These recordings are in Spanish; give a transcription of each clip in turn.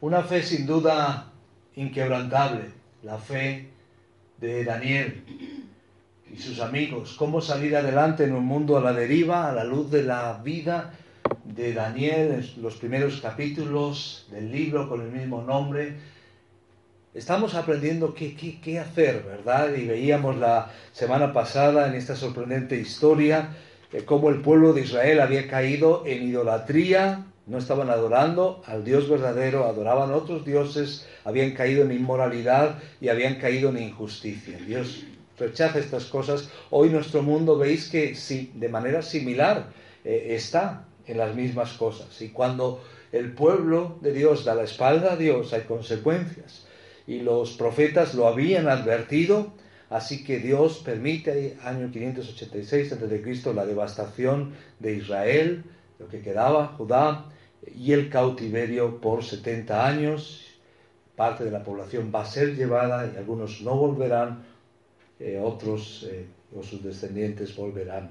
Una fe sin duda inquebrantable, la fe de Daniel y sus amigos, cómo salir adelante en un mundo a la deriva, a la luz de la vida de Daniel, en los primeros capítulos del libro con el mismo nombre. Estamos aprendiendo qué, qué, hacer, ¿verdad? Y veíamos la semana pasada en esta sorprendente historia eh, cómo el pueblo de Israel había caído en idolatría, no estaban adorando al Dios verdadero, adoraban a otros dioses, habían caído en inmoralidad y habían caído en injusticia. Dios rechaza estas cosas. Hoy nuestro mundo veis que sí, de manera similar eh, está en las mismas cosas. Y cuando el pueblo de Dios da la espalda a Dios hay consecuencias. Y los profetas lo habían advertido, así que Dios permite, año 586 a.C., la devastación de Israel, lo que quedaba, Judá, y el cautiverio por 70 años. Parte de la población va a ser llevada y algunos no volverán, eh, otros eh, o sus descendientes volverán.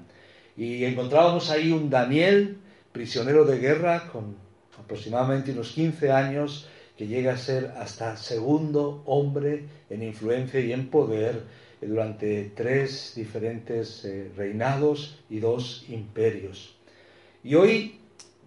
Y encontrábamos ahí un Daniel, prisionero de guerra, con aproximadamente unos 15 años, que llega a ser hasta segundo hombre en influencia y en poder eh, durante tres diferentes reinados y dos imperios. Y hoy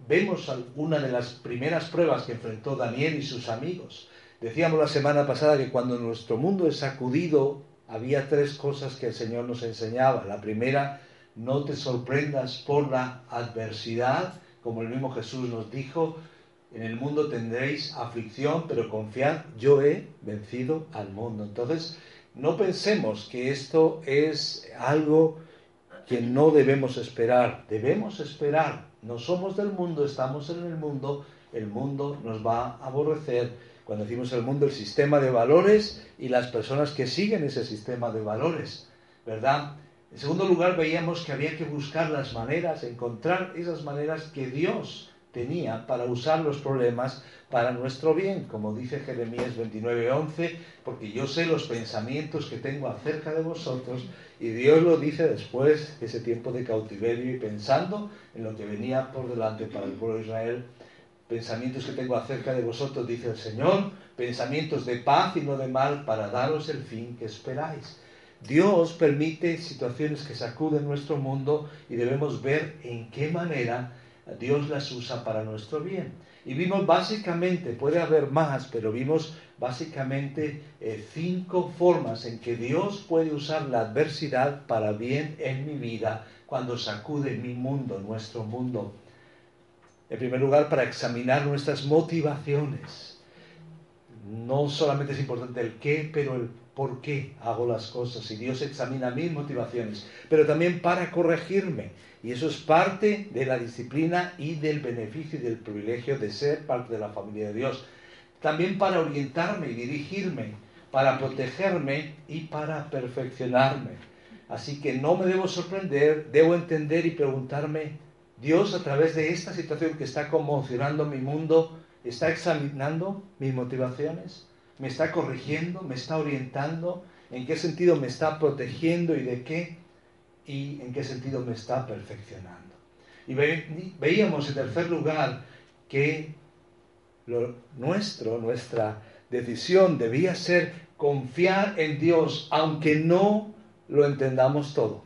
vemos una de las primeras pruebas que enfrentó Daniel y sus amigos. Decíamos la semana pasada que cuando nuestro mundo es sacudido, había tres cosas que el Señor nos enseñaba. La primera, no te sorprendas por la adversidad, como el mismo Jesús nos dijo, en el mundo tendréis aflicción, pero confiad, yo he vencido al mundo. Entonces, no pensemos que esto es algo que no debemos esperar. Debemos esperar no somos del mundo, estamos en el mundo, el mundo nos va a aborrecer. Cuando decimos el mundo, el sistema de valores y las personas que siguen ese sistema de valores, ¿verdad? En segundo lugar, veíamos que había que buscar las maneras, encontrar esas maneras que Dios tenía para usar los problemas para nuestro bien, como dice Jeremías 29:11, porque yo sé los pensamientos que tengo acerca de vosotros, y Dios lo dice después de ese tiempo de cautiverio y pensando en lo que venía por delante para el pueblo de Israel, pensamientos que tengo acerca de vosotros, dice el Señor, pensamientos de paz y no de mal para daros el fin que esperáis. Dios permite situaciones que sacuden nuestro mundo y debemos ver en qué manera Dios las usa para nuestro bien. Y vimos básicamente, puede haber más, pero vimos básicamente eh, cinco formas en que Dios puede usar la adversidad para bien en mi vida cuando sacude mi mundo, nuestro mundo. En primer lugar, para examinar nuestras motivaciones. No solamente es importante el qué, pero el por qué hago las cosas. Y Dios examina mis motivaciones, pero también para corregirme y eso es parte de la disciplina y del beneficio y del privilegio de ser parte de la familia de Dios. También para orientarme y dirigirme, para protegerme y para perfeccionarme. Así que no me debo sorprender, debo entender y preguntarme, Dios a través de esta situación que está conmocionando mi mundo, ¿está examinando mis motivaciones? ¿Me está corrigiendo? ¿Me está orientando? ¿En qué sentido me está protegiendo y de qué? y en qué sentido me está perfeccionando. Y veíamos en tercer lugar que lo nuestro, nuestra decisión debía ser confiar en Dios, aunque no lo entendamos todo.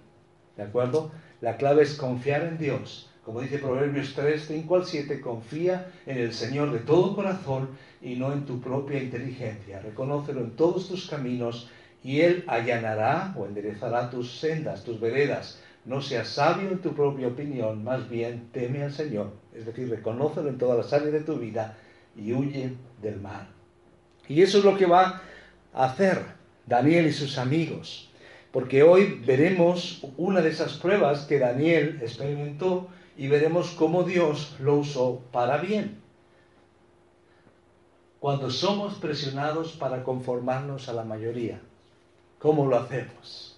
¿De acuerdo? La clave es confiar en Dios. Como dice Proverbios 3, 5 al 7, confía en el Señor de todo corazón y no en tu propia inteligencia. Reconócelo en todos tus caminos y Él allanará o enderezará tus sendas, tus veredas. No seas sabio en tu propia opinión, más bien teme al Señor. Es decir, reconócelo en todas las áreas de tu vida y huye del mal. Y eso es lo que va a hacer Daniel y sus amigos. Porque hoy veremos una de esas pruebas que Daniel experimentó y veremos cómo Dios lo usó para bien. Cuando somos presionados para conformarnos a la mayoría. ¿Cómo lo hacemos?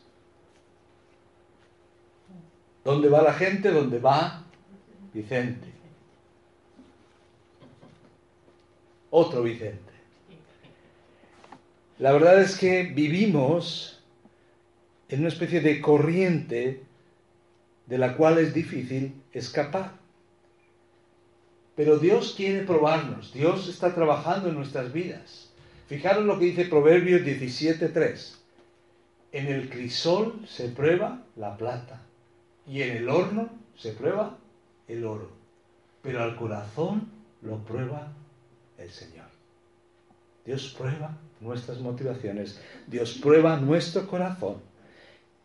¿Dónde va la gente? ¿Dónde va Vicente? Otro Vicente. La verdad es que vivimos en una especie de corriente de la cual es difícil escapar. Pero Dios quiere probarnos, Dios está trabajando en nuestras vidas. Fijaros lo que dice Proverbios 17.3. En el crisol se prueba la plata y en el horno se prueba el oro, pero al corazón lo prueba el Señor. Dios prueba nuestras motivaciones, Dios prueba nuestro corazón.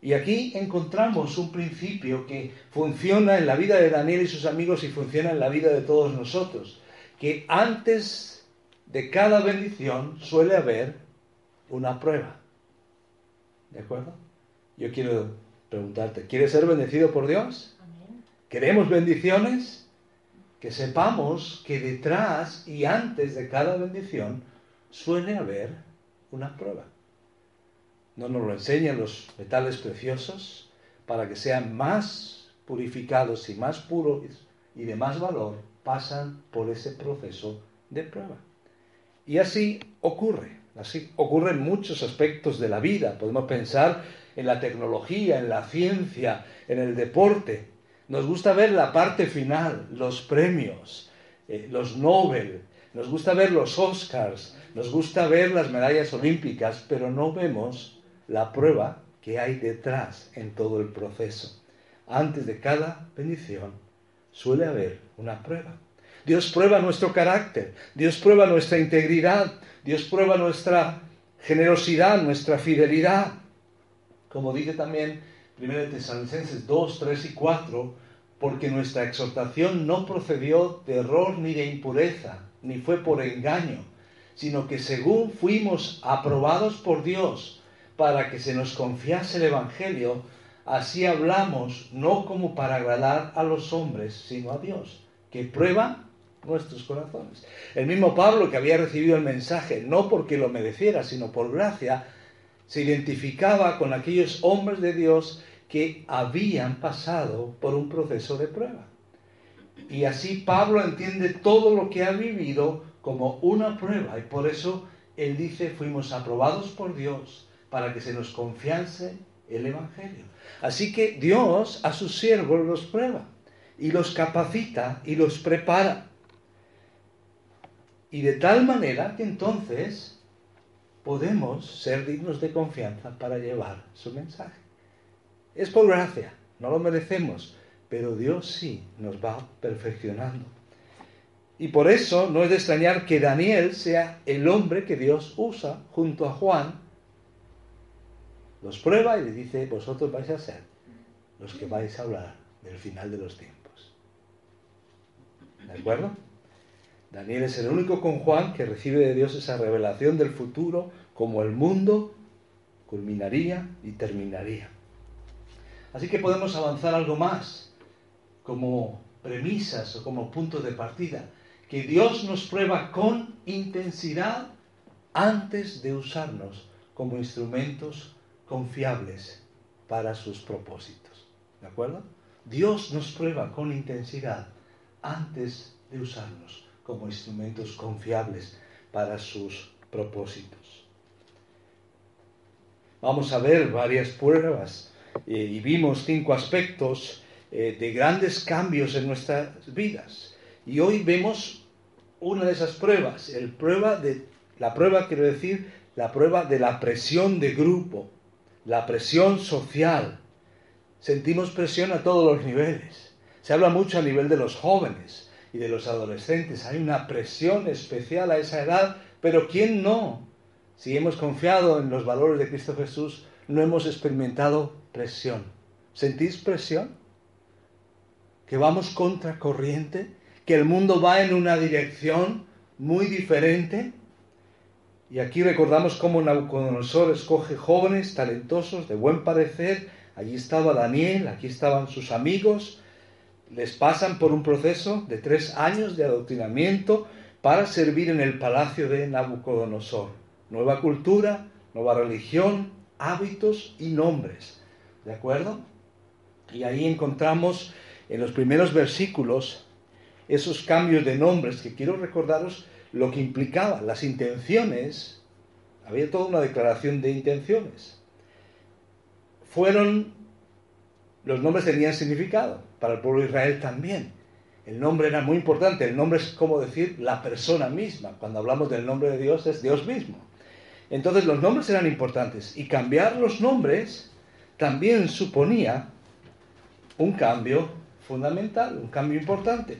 Y aquí encontramos un principio que funciona en la vida de Daniel y sus amigos y funciona en la vida de todos nosotros, que antes de cada bendición suele haber una prueba. ¿De acuerdo? Yo quiero preguntarte, ¿quieres ser bendecido por Dios? ¿Queremos bendiciones? Que sepamos que detrás y antes de cada bendición suele haber una prueba no nos lo enseñan los metales preciosos para que sean más purificados y más puros y de más valor, pasan por ese proceso de prueba. Y así ocurre, así ocurre en muchos aspectos de la vida. Podemos pensar en la tecnología, en la ciencia, en el deporte. Nos gusta ver la parte final, los premios, eh, los Nobel, nos gusta ver los Oscars, nos gusta ver las medallas olímpicas, pero no vemos la prueba que hay detrás en todo el proceso. Antes de cada bendición suele haber una prueba. Dios prueba nuestro carácter, Dios prueba nuestra integridad, Dios prueba nuestra generosidad, nuestra fidelidad. Como dice también 1 Tesalonicenses 2, 3 y 4, porque nuestra exhortación no procedió de error ni de impureza, ni fue por engaño, sino que según fuimos aprobados por Dios, para que se nos confiase el Evangelio, así hablamos no como para agradar a los hombres, sino a Dios, que prueba nuestros corazones. El mismo Pablo que había recibido el mensaje, no porque lo mereciera, sino por gracia, se identificaba con aquellos hombres de Dios que habían pasado por un proceso de prueba. Y así Pablo entiende todo lo que ha vivido como una prueba y por eso él dice, fuimos aprobados por Dios para que se nos confiance el Evangelio. Así que Dios a sus siervos los prueba y los capacita y los prepara. Y de tal manera que entonces podemos ser dignos de confianza para llevar su mensaje. Es por gracia, no lo merecemos, pero Dios sí nos va perfeccionando. Y por eso no es de extrañar que Daniel sea el hombre que Dios usa junto a Juan los prueba y le dice, vosotros vais a ser los que vais a hablar del final de los tiempos. ¿De acuerdo? Daniel es el único con Juan que recibe de Dios esa revelación del futuro, como el mundo culminaría y terminaría. Así que podemos avanzar algo más como premisas o como puntos de partida. Que Dios nos prueba con intensidad antes de usarnos como instrumentos confiables para sus propósitos. ¿De acuerdo? Dios nos prueba con intensidad antes de usarnos como instrumentos confiables para sus propósitos. Vamos a ver varias pruebas eh, y vimos cinco aspectos eh, de grandes cambios en nuestras vidas. Y hoy vemos una de esas pruebas, el prueba de, la prueba quiero decir, la prueba de la presión de grupo la presión social. Sentimos presión a todos los niveles. Se habla mucho a nivel de los jóvenes y de los adolescentes. Hay una presión especial a esa edad, pero ¿quién no? Si hemos confiado en los valores de Cristo Jesús, no hemos experimentado presión. ¿Sentís presión? ¿Que vamos contra corriente? ¿Que el mundo va en una dirección muy diferente? Y aquí recordamos cómo Nabucodonosor escoge jóvenes, talentosos, de buen parecer. Allí estaba Daniel, aquí estaban sus amigos. Les pasan por un proceso de tres años de adoctrinamiento para servir en el palacio de Nabucodonosor. Nueva cultura, nueva religión, hábitos y nombres. ¿De acuerdo? Y ahí encontramos en los primeros versículos esos cambios de nombres que quiero recordaros lo que implicaba las intenciones, había toda una declaración de intenciones. Fueron, los nombres tenían significado, para el pueblo de Israel también. El nombre era muy importante. El nombre es como decir la persona misma. Cuando hablamos del nombre de Dios es Dios mismo. Entonces los nombres eran importantes. Y cambiar los nombres también suponía un cambio fundamental, un cambio importante.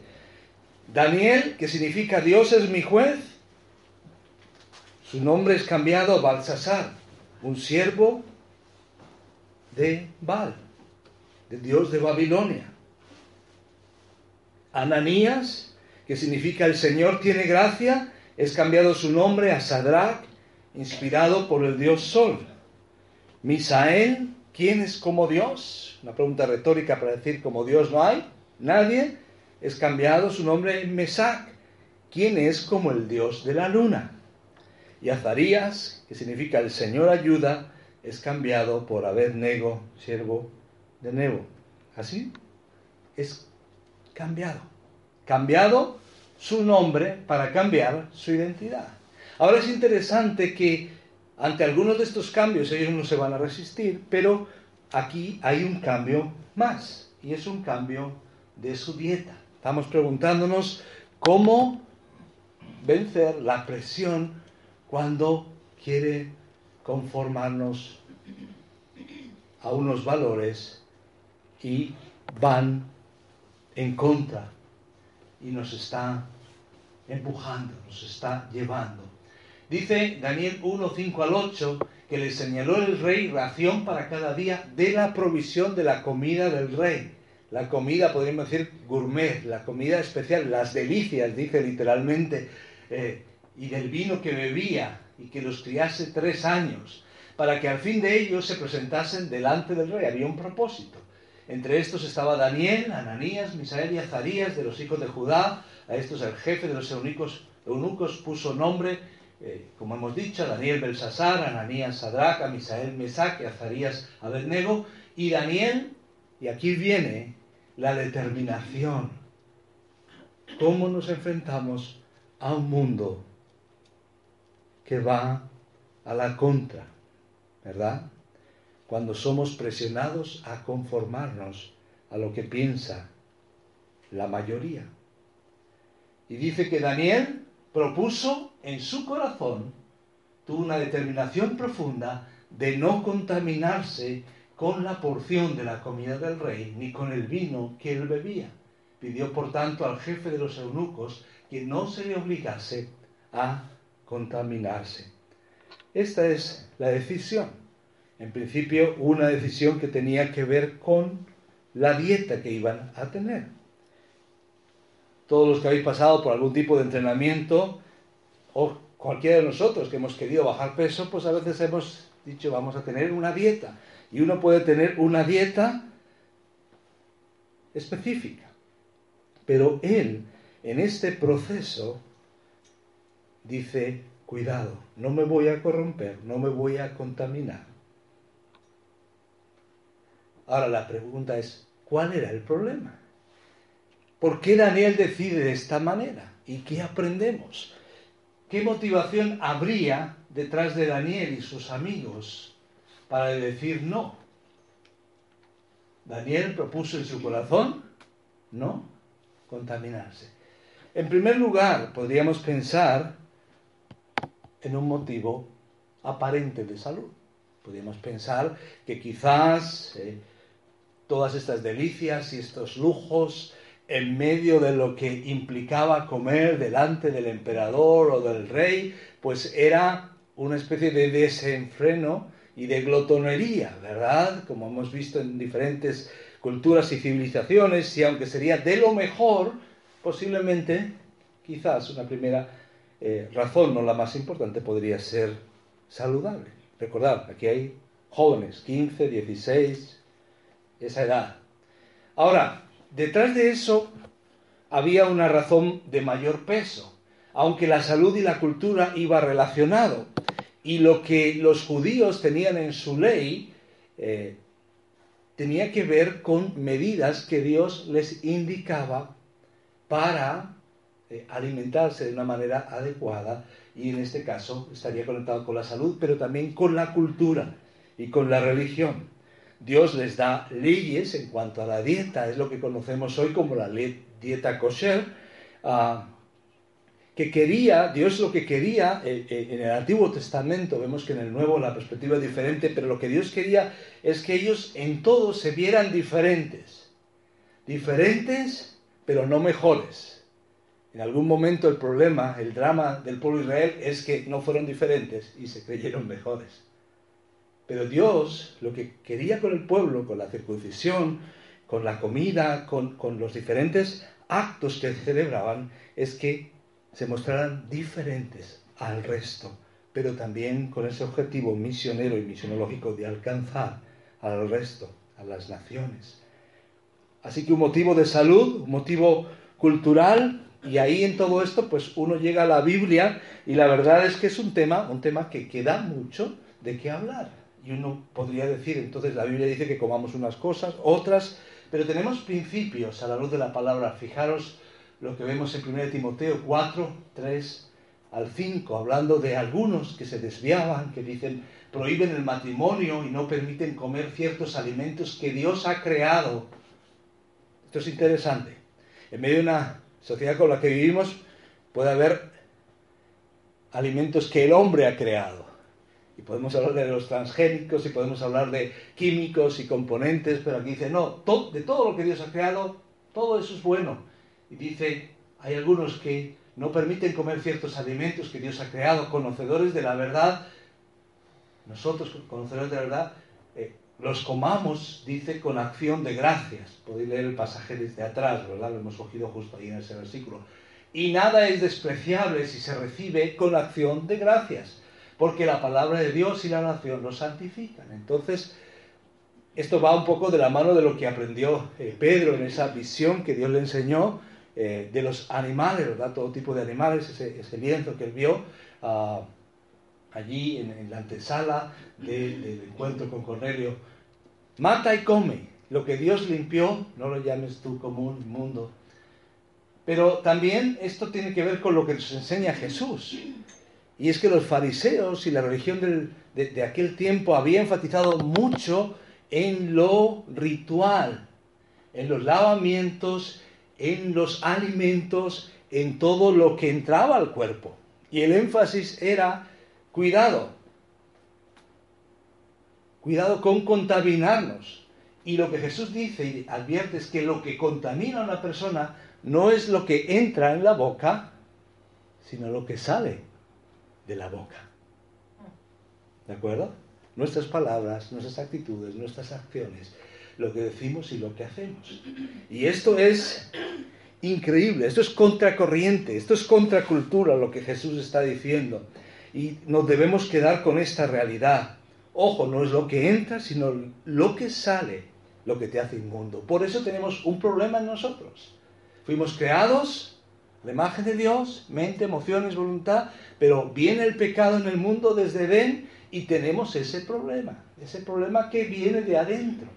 Daniel, que significa Dios es mi juez, su nombre es cambiado a Balsasar, un siervo de Baal, de Dios de Babilonia. Ananías, que significa el Señor tiene gracia, es cambiado su nombre a Sadrach, inspirado por el Dios Sol. Misael, ¿quién es como Dios? Una pregunta retórica para decir como Dios no hay, nadie. Es cambiado su nombre en Mesac, ¿quién es como el Dios de la luna? Y Azarías, que significa el Señor ayuda, es cambiado por Abednego, siervo de Nebo. ¿Así? Es cambiado. Cambiado su nombre para cambiar su identidad. Ahora es interesante que ante algunos de estos cambios ellos no se van a resistir, pero aquí hay un cambio más y es un cambio de su dieta. Estamos preguntándonos cómo vencer la presión cuando quiere conformarnos a unos valores y van en contra y nos está empujando, nos está llevando. Dice Daniel 1, 5 al 8 que le señaló el rey ración para cada día de la provisión de la comida del rey. La comida, podríamos decir, gourmet, la comida especial, las delicias, dice literalmente, eh, y del vino que bebía y que los criase tres años, para que al fin de ellos se presentasen delante del rey. Había un propósito. Entre estos estaba Daniel, Ananías, Misael y Azarías de los hijos de Judá. A estos el jefe de los eunucos, eunucos puso nombre, eh, como hemos dicho, Daniel Belsasar, Ananías Sadraca, Misael Mesac y Azarías Abednego. Y Daniel, y aquí viene la determinación. ¿Cómo nos enfrentamos a un mundo que va a la contra? ¿Verdad? cuando somos presionados a conformarnos a lo que piensa la mayoría. Y dice que Daniel propuso en su corazón, tuvo una determinación profunda de no contaminarse con la porción de la comida del rey, ni con el vino que él bebía. Pidió, por tanto, al jefe de los eunucos que no se le obligase a contaminarse. Esta es la decisión en principio, una decisión que tenía que ver con la dieta que iban a tener. Todos los que habéis pasado por algún tipo de entrenamiento, o cualquiera de nosotros que hemos querido bajar peso, pues a veces hemos dicho vamos a tener una dieta. Y uno puede tener una dieta específica. Pero él, en este proceso, dice, cuidado, no me voy a corromper, no me voy a contaminar. Ahora la pregunta es, ¿cuál era el problema? ¿Por qué Daniel decide de esta manera? ¿Y qué aprendemos? ¿Qué motivación habría detrás de Daniel y sus amigos para decir no? Daniel propuso en su corazón no contaminarse. En primer lugar, podríamos pensar en un motivo aparente de salud. Podríamos pensar que quizás eh, todas estas delicias y estos lujos en medio de lo que implicaba comer delante del emperador o del rey, pues era una especie de desenfreno y de glotonería, ¿verdad? Como hemos visto en diferentes culturas y civilizaciones, y aunque sería de lo mejor, posiblemente, quizás una primera eh, razón, no la más importante, podría ser saludable. Recordad, aquí hay jóvenes, 15, 16, esa edad. Ahora, detrás de eso había una razón de mayor peso, aunque la salud y la cultura iba relacionado. Y lo que los judíos tenían en su ley eh, tenía que ver con medidas que Dios les indicaba para eh, alimentarse de una manera adecuada y en este caso estaría conectado con la salud, pero también con la cultura y con la religión. Dios les da leyes en cuanto a la dieta, es lo que conocemos hoy como la dieta kosher, ah, que quería, Dios lo que quería, eh, eh, en el Antiguo Testamento, vemos que en el Nuevo la perspectiva es diferente, pero lo que Dios quería es que ellos en todo se vieran diferentes. Diferentes, pero no mejores. En algún momento el problema, el drama del pueblo de Israel es que no fueron diferentes y se creyeron mejores. Pero Dios lo que quería con el pueblo, con la circuncisión, con la comida, con, con los diferentes actos que celebraban, es que se mostraran diferentes al resto, pero también con ese objetivo misionero y misionológico de alcanzar al resto, a las naciones. Así que un motivo de salud, un motivo cultural, y ahí en todo esto, pues uno llega a la Biblia y la verdad es que es un tema, un tema que queda mucho de qué hablar. Y uno podría decir, entonces la Biblia dice que comamos unas cosas, otras, pero tenemos principios a la luz de la palabra. Fijaros lo que vemos en 1 Timoteo 4, 3 al 5, hablando de algunos que se desviaban, que dicen, prohíben el matrimonio y no permiten comer ciertos alimentos que Dios ha creado. Esto es interesante. En medio de una sociedad con la que vivimos puede haber alimentos que el hombre ha creado. Y podemos hablar de los transgénicos y podemos hablar de químicos y componentes, pero aquí dice, no, de todo lo que Dios ha creado, todo eso es bueno y dice, hay algunos que no permiten comer ciertos alimentos que Dios ha creado, conocedores de la verdad. Nosotros, conocedores de la verdad, eh, los comamos, dice, con acción de gracias. Podéis leer el pasaje desde atrás, ¿verdad? Lo hemos cogido justo ahí en ese versículo. Y nada es despreciable si se recibe con acción de gracias, porque la palabra de Dios y la nación lo santifican. Entonces, esto va un poco de la mano de lo que aprendió eh, Pedro en esa visión que Dios le enseñó eh, de los animales, ¿verdad? Todo tipo de animales, ese, ese lienzo que él vio ah, allí en, la antesala del encuentro con Cornelio. Mata y come. Lo que Dios limpió, no lo llames tú común mundo. Pero también esto tiene que ver con lo que nos enseña Jesús. Y es que los fariseos y la religión de, de aquel tiempo había enfatizado mucho en lo ritual, en los lavamientos en los alimentos, en todo lo que entraba al cuerpo. Y el énfasis era cuidado, cuidado con contaminarnos. Y lo que Jesús dice y advierte es que lo que contamina a una persona no es lo que entra en la boca, sino lo que sale de la boca. ¿De acuerdo? Nuestras palabras, nuestras actitudes, nuestras acciones lo que decimos y lo que hacemos. Y esto es increíble, esto es contracorriente, esto es contracultura lo que Jesús está diciendo. Y nos debemos quedar con esta realidad. Ojo, no es lo que entra, sino lo que sale, lo que te hace inmundo. Por eso tenemos un problema en nosotros. Fuimos creados la imagen de Dios, mente, emociones, voluntad, pero viene el pecado en el mundo desde Edén y tenemos ese problema, ese problema que viene de adentro.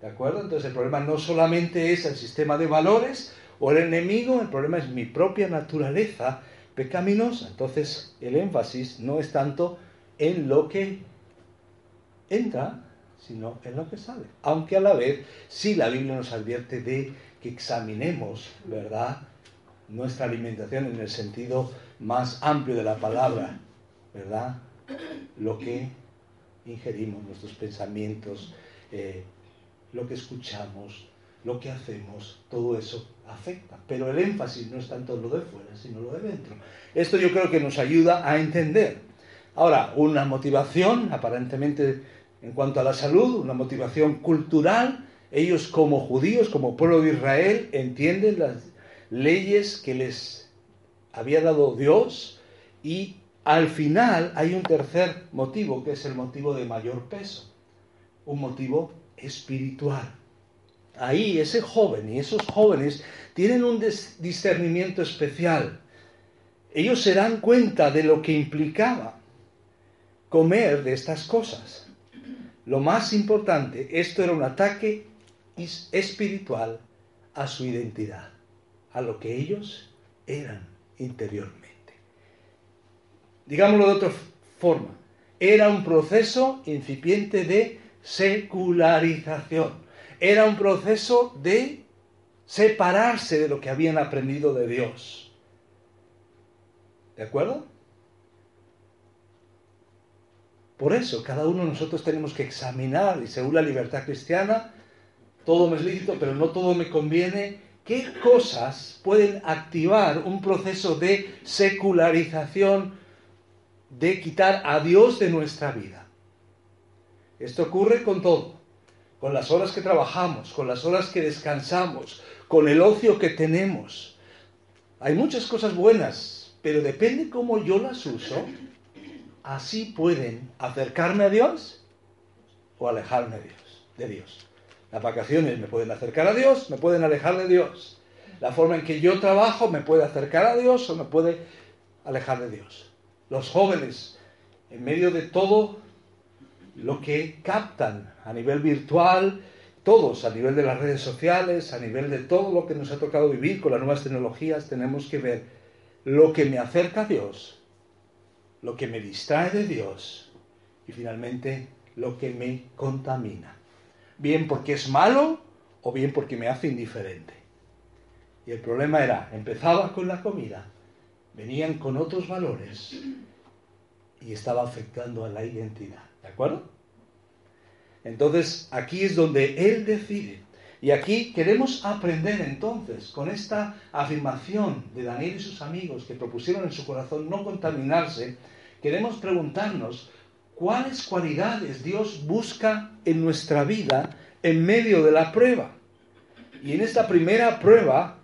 ¿De acuerdo? Entonces el problema no solamente es el sistema de valores o el enemigo, el problema es mi propia naturaleza pecaminosa. Entonces el énfasis no es tanto en lo que entra, sino en lo que sale. Aunque a la vez sí la Biblia nos advierte de que examinemos, ¿verdad? Nuestra alimentación en el sentido más amplio de la palabra, ¿verdad? Lo que ingerimos, nuestros pensamientos, eh, lo que escuchamos, lo que hacemos, todo eso afecta. Pero el énfasis no es tanto lo de fuera, sino lo de dentro. Esto yo creo que nos ayuda a entender. Ahora, una motivación, aparentemente en cuanto a la salud, una motivación cultural. Ellos como judíos, como pueblo de Israel, entienden las leyes que les había dado Dios y al final hay un tercer motivo, que es el motivo de mayor peso, un motivo espiritual. Ahí ese joven y esos jóvenes tienen un discernimiento especial. Ellos se dan cuenta de lo que implicaba comer de estas cosas. Lo más importante, esto era un ataque espiritual a su identidad, a lo que ellos eran interiormente. Digámoslo de otra forma, era un proceso incipiente de secularización. Era un proceso de separarse de lo que habían aprendido de Dios. ¿De acuerdo? Por eso, cada uno de nosotros tenemos que examinar, y según la libertad cristiana, todo me es lícito, pero no todo me conviene, qué cosas pueden activar un proceso de secularización, de quitar a Dios de nuestra vida. Esto ocurre con todo, con las horas que trabajamos, con las horas que descansamos, con el ocio que tenemos. Hay muchas cosas buenas, pero depende cómo yo las uso, así pueden acercarme a Dios o alejarme de Dios. De Dios. Las vacaciones me pueden acercar a Dios, me pueden alejar de Dios. La forma en que yo trabajo me puede acercar a Dios o me puede alejar de Dios. Los jóvenes, en medio de todo lo que captan a nivel virtual, todos, a nivel de las redes sociales, a nivel de todo lo que nos ha tocado vivir con las nuevas tecnologías, tenemos que ver lo que me acerca a Dios lo que me distrae de Dios y finalmente lo que me contamina. Bien porque es malo o bien porque me hace indiferente. Y el problema era, empezaba con la comida, venían con otros valores y estaba afectando a la identidad. ¿De acuerdo? Entonces aquí es donde Él decide. Y aquí queremos aprender entonces con esta afirmación de Daniel y sus amigos que propusieron en su corazón no contaminarse, queremos preguntarnos cuáles cualidades Dios busca en nuestra vida en medio de la prueba. Y en esta primera prueba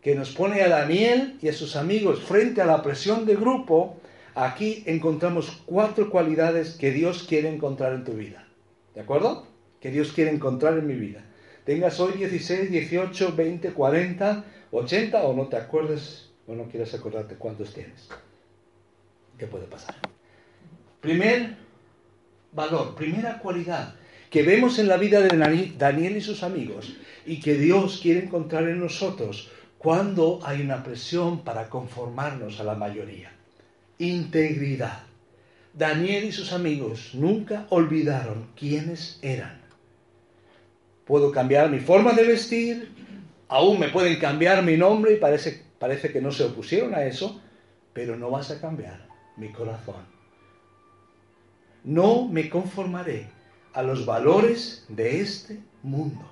que nos pone a Daniel y a sus amigos frente a la presión de grupo, aquí encontramos cuatro cualidades que Dios quiere encontrar en tu vida. ¿De acuerdo? Que Dios quiere encontrar en mi vida. Tengas hoy 16, 18, 20, 40, 80 o no te acuerdes o no quieres acordarte cuántos tienes. ¿Qué puede pasar? Primer valor, primera cualidad que vemos en la vida de Daniel y sus amigos y que Dios quiere encontrar en nosotros cuando hay una presión para conformarnos a la mayoría. Integridad. Daniel y sus amigos nunca olvidaron quiénes eran. Puedo cambiar mi forma de vestir, aún me pueden cambiar mi nombre y parece, parece que no se opusieron a eso, pero no vas a cambiar mi corazón. No me conformaré a los valores de este mundo.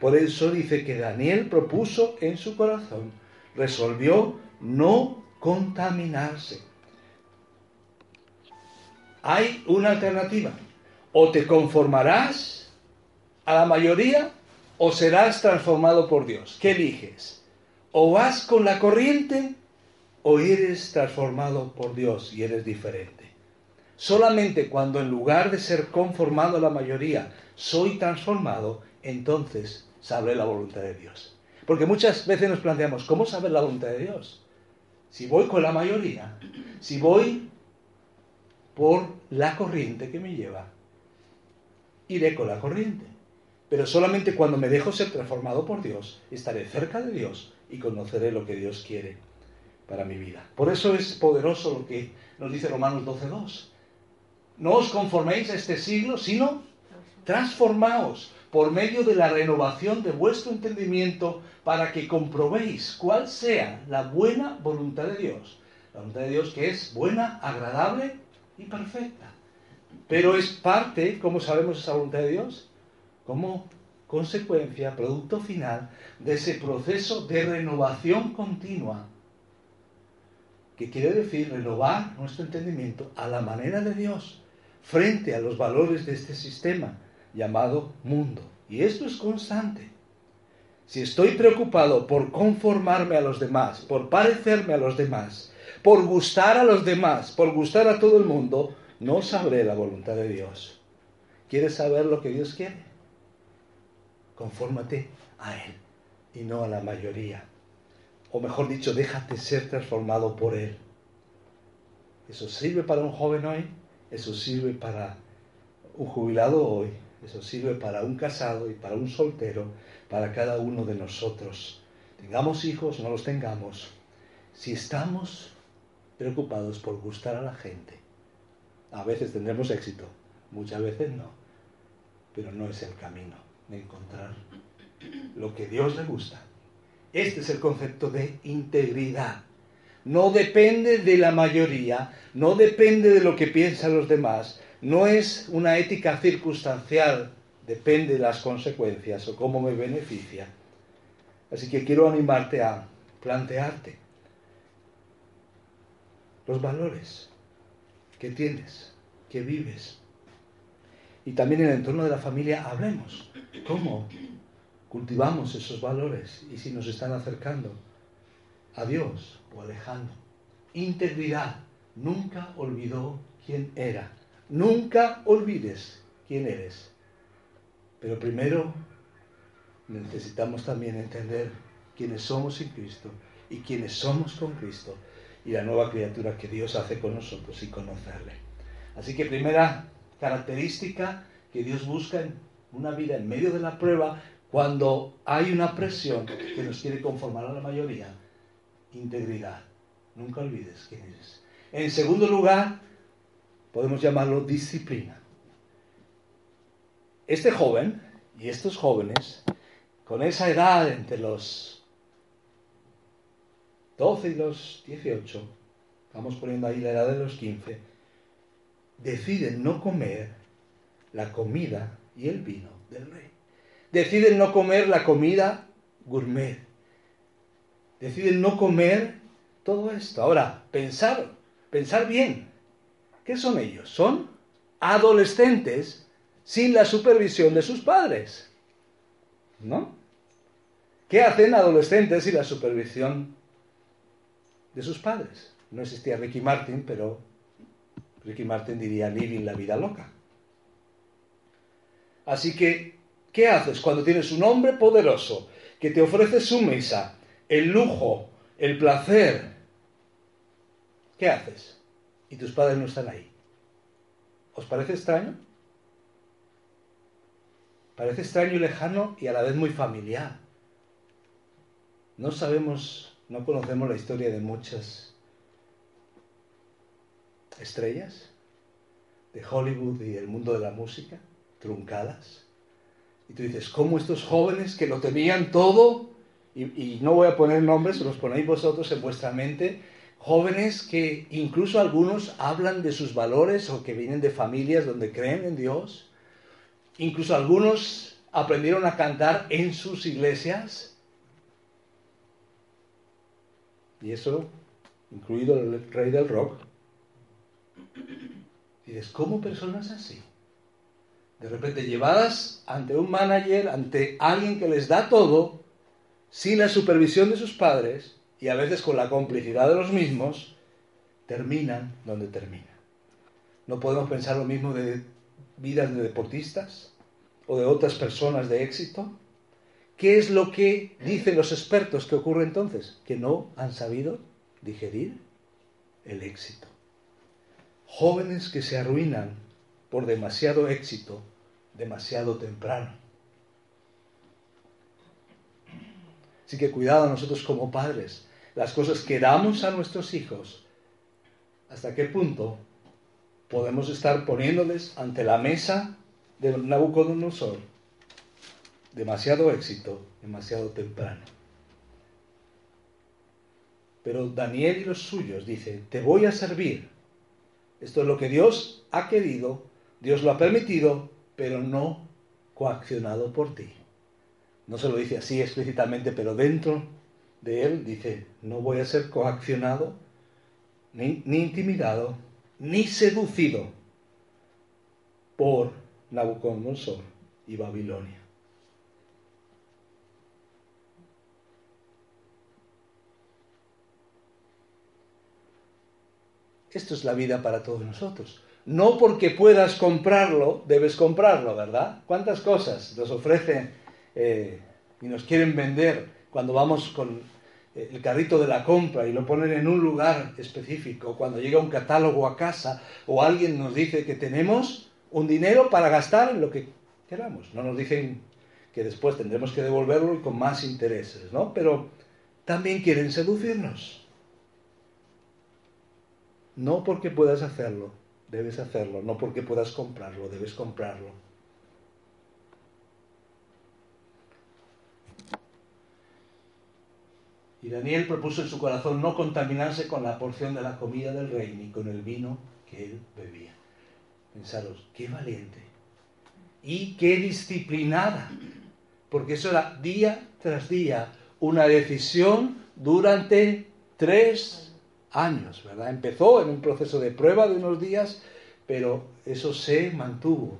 Por eso dice que Daniel propuso en su corazón, resolvió no contaminarse. Hay una alternativa. O te conformarás a la mayoría o serás transformado por Dios. ¿Qué eliges? O vas con la corriente o eres transformado por Dios y eres diferente. Solamente cuando en lugar de ser conformado a la mayoría, soy transformado, entonces sabré la voluntad de Dios. Porque muchas veces nos planteamos, ¿cómo saber la voluntad de Dios? Si voy con la mayoría, si voy por la corriente que me lleva, iré con la corriente. Pero solamente cuando me dejo ser transformado por Dios, estaré cerca de Dios y conoceré lo que Dios quiere para mi vida. Por eso es poderoso lo que nos dice Romanos 12.2. No os conforméis a este siglo, sino transformaos por medio de la renovación de vuestro entendimiento para que comprobéis cuál sea la buena voluntad de Dios. La voluntad de Dios que es buena, agradable y perfecta. Pero es parte, ¿cómo sabemos esa voluntad de Dios? Como consecuencia, producto final de ese proceso de renovación continua que quiere decir renovar nuestro entendimiento a la manera de Dios frente a los valores de este sistema llamado mundo. Y esto es constante. Si estoy preocupado por conformarme a los demás, por parecerme a los demás, por gustar a los demás, por gustar a todo el mundo, no sabré la voluntad de Dios. ¿Quieres saber lo que Dios quiere? Confórmate a Él y no a la mayoría o mejor dicho, déjate ser transformado por Él. Eso sirve para un joven hoy, eso sirve para un jubilado hoy, eso sirve para un casado y para un soltero, para cada uno de nosotros. Tengamos hijos, no los tengamos. Si estamos preocupados por gustar a la gente, a veces tendremos éxito, muchas veces no, pero no es el camino de encontrar lo que Dios le gusta Este es el concepto de integridad. No depende de la mayoría, no depende de lo que piensan los demás, no es una ética circunstancial, depende de las consecuencias o cómo me beneficia. Así que quiero animarte a plantearte los valores que tienes, que vives. Y también en el entorno de la familia hablemos cómo cultivamos esos valores y si nos están acercando a Dios o alejando. Integridad. Nunca olvidó quién era. Nunca olvides quién eres. Pero primero necesitamos también entender quiénes somos en Cristo y quiénes somos con Cristo y la nueva criatura que Dios hace con nosotros y conocerle. Así que primera característica que Dios busca en una vida en medio de la prueba, cuando hay una presión que nos quiere conformar a la mayoría, integridad. Nunca olvides quién eres. En segundo lugar, podemos llamarlo disciplina. Este joven y estos jóvenes, con esa edad entre los 12 y los 18, vamos poniendo ahí la edad de los 15, deciden no comer la comida y el vino del rey. Deciden no comer la comida gourmet. Deciden no comer todo esto. Ahora, pensar, pensar bien. ¿Qué son ellos? Son adolescentes sin la supervisión de sus padres. ¿No? ¿Qué hacen adolescentes sin la supervisión de sus padres? No existía Ricky Martin, pero Ricky Martin diría living la vida loca. Así que, ¿qué haces cuando tienes un hombre poderoso que te ofrece su mesa, el lujo, el placer? ¿Qué haces? Y tus padres no están ahí. ¿Os parece extraño? Parece extraño y lejano y a la vez muy familiar. No sabemos, no conocemos la historia de muchas estrellas de Hollywood y el mundo de la música, truncadas. Y tú dices, ¿cómo estos jóvenes que lo tenían todo, y, y no voy a poner nombres, los ponéis vosotros en vuestra mente, jóvenes que incluso algunos hablan de sus valores o que vienen de familias donde creen en Dios. Incluso algunos aprendieron a cantar en sus iglesias. Y eso, incluido el rey del rock. Dices, ¿cómo personas así? De repente llevadas ante un manager, ante alguien que les da todo, sin la supervisión de sus padres, y a veces con la complicidad de los mismos, terminan donde terminan. No podemos pensar lo mismo de vidas de deportistas o de otras personas de éxito. ¿Qué es lo que dicen los expertos que ocurre entonces? Que no han sabido digerir el éxito. Jóvenes que se arruinan por demasiado éxito demasiado temprano. Así que cuidado nosotros como padres las cosas que damos a nuestros hijos, hasta qué punto podemos estar poniéndoles ante la mesa de Nabucodonosor demasiado éxito, demasiado temprano. Pero Daniel y los suyos dicen, te voy a servir. Esto es lo que Dios ha querido, Dios lo ha permitido, pero no coaccionado por ti. No se lo dice así explícitamente, pero dentro de él dice, no voy a ser coaccionado, ni, intimidado, ni seducido por Nabucodonosor y Babilonia. Esto es la vida para todos nosotros. No porque puedas comprarlo, debes comprarlo, ¿verdad? ¿Cuántas cosas nos ofrecen eh, y nos quieren vender cuando vamos con el carrito de la compra y lo ponen en un lugar específico, cuando llega un catálogo a casa o alguien nos dice que tenemos un dinero para gastar en lo que queramos. No nos dicen que después tendremos que devolverlo y con más intereses, ¿no? Pero también quieren seducirnos. No porque puedas hacerlo, debes hacerlo. No porque puedas comprarlo, debes comprarlo. Y Daniel propuso en su corazón no contaminarse con la porción de la comida del rey ni con el vino que él bebía. Pensaros, qué valiente y qué disciplinada, porque eso era día tras día una decisión durante tres años, ¿verdad? Empezó en un proceso de prueba de unos días, pero eso se mantuvo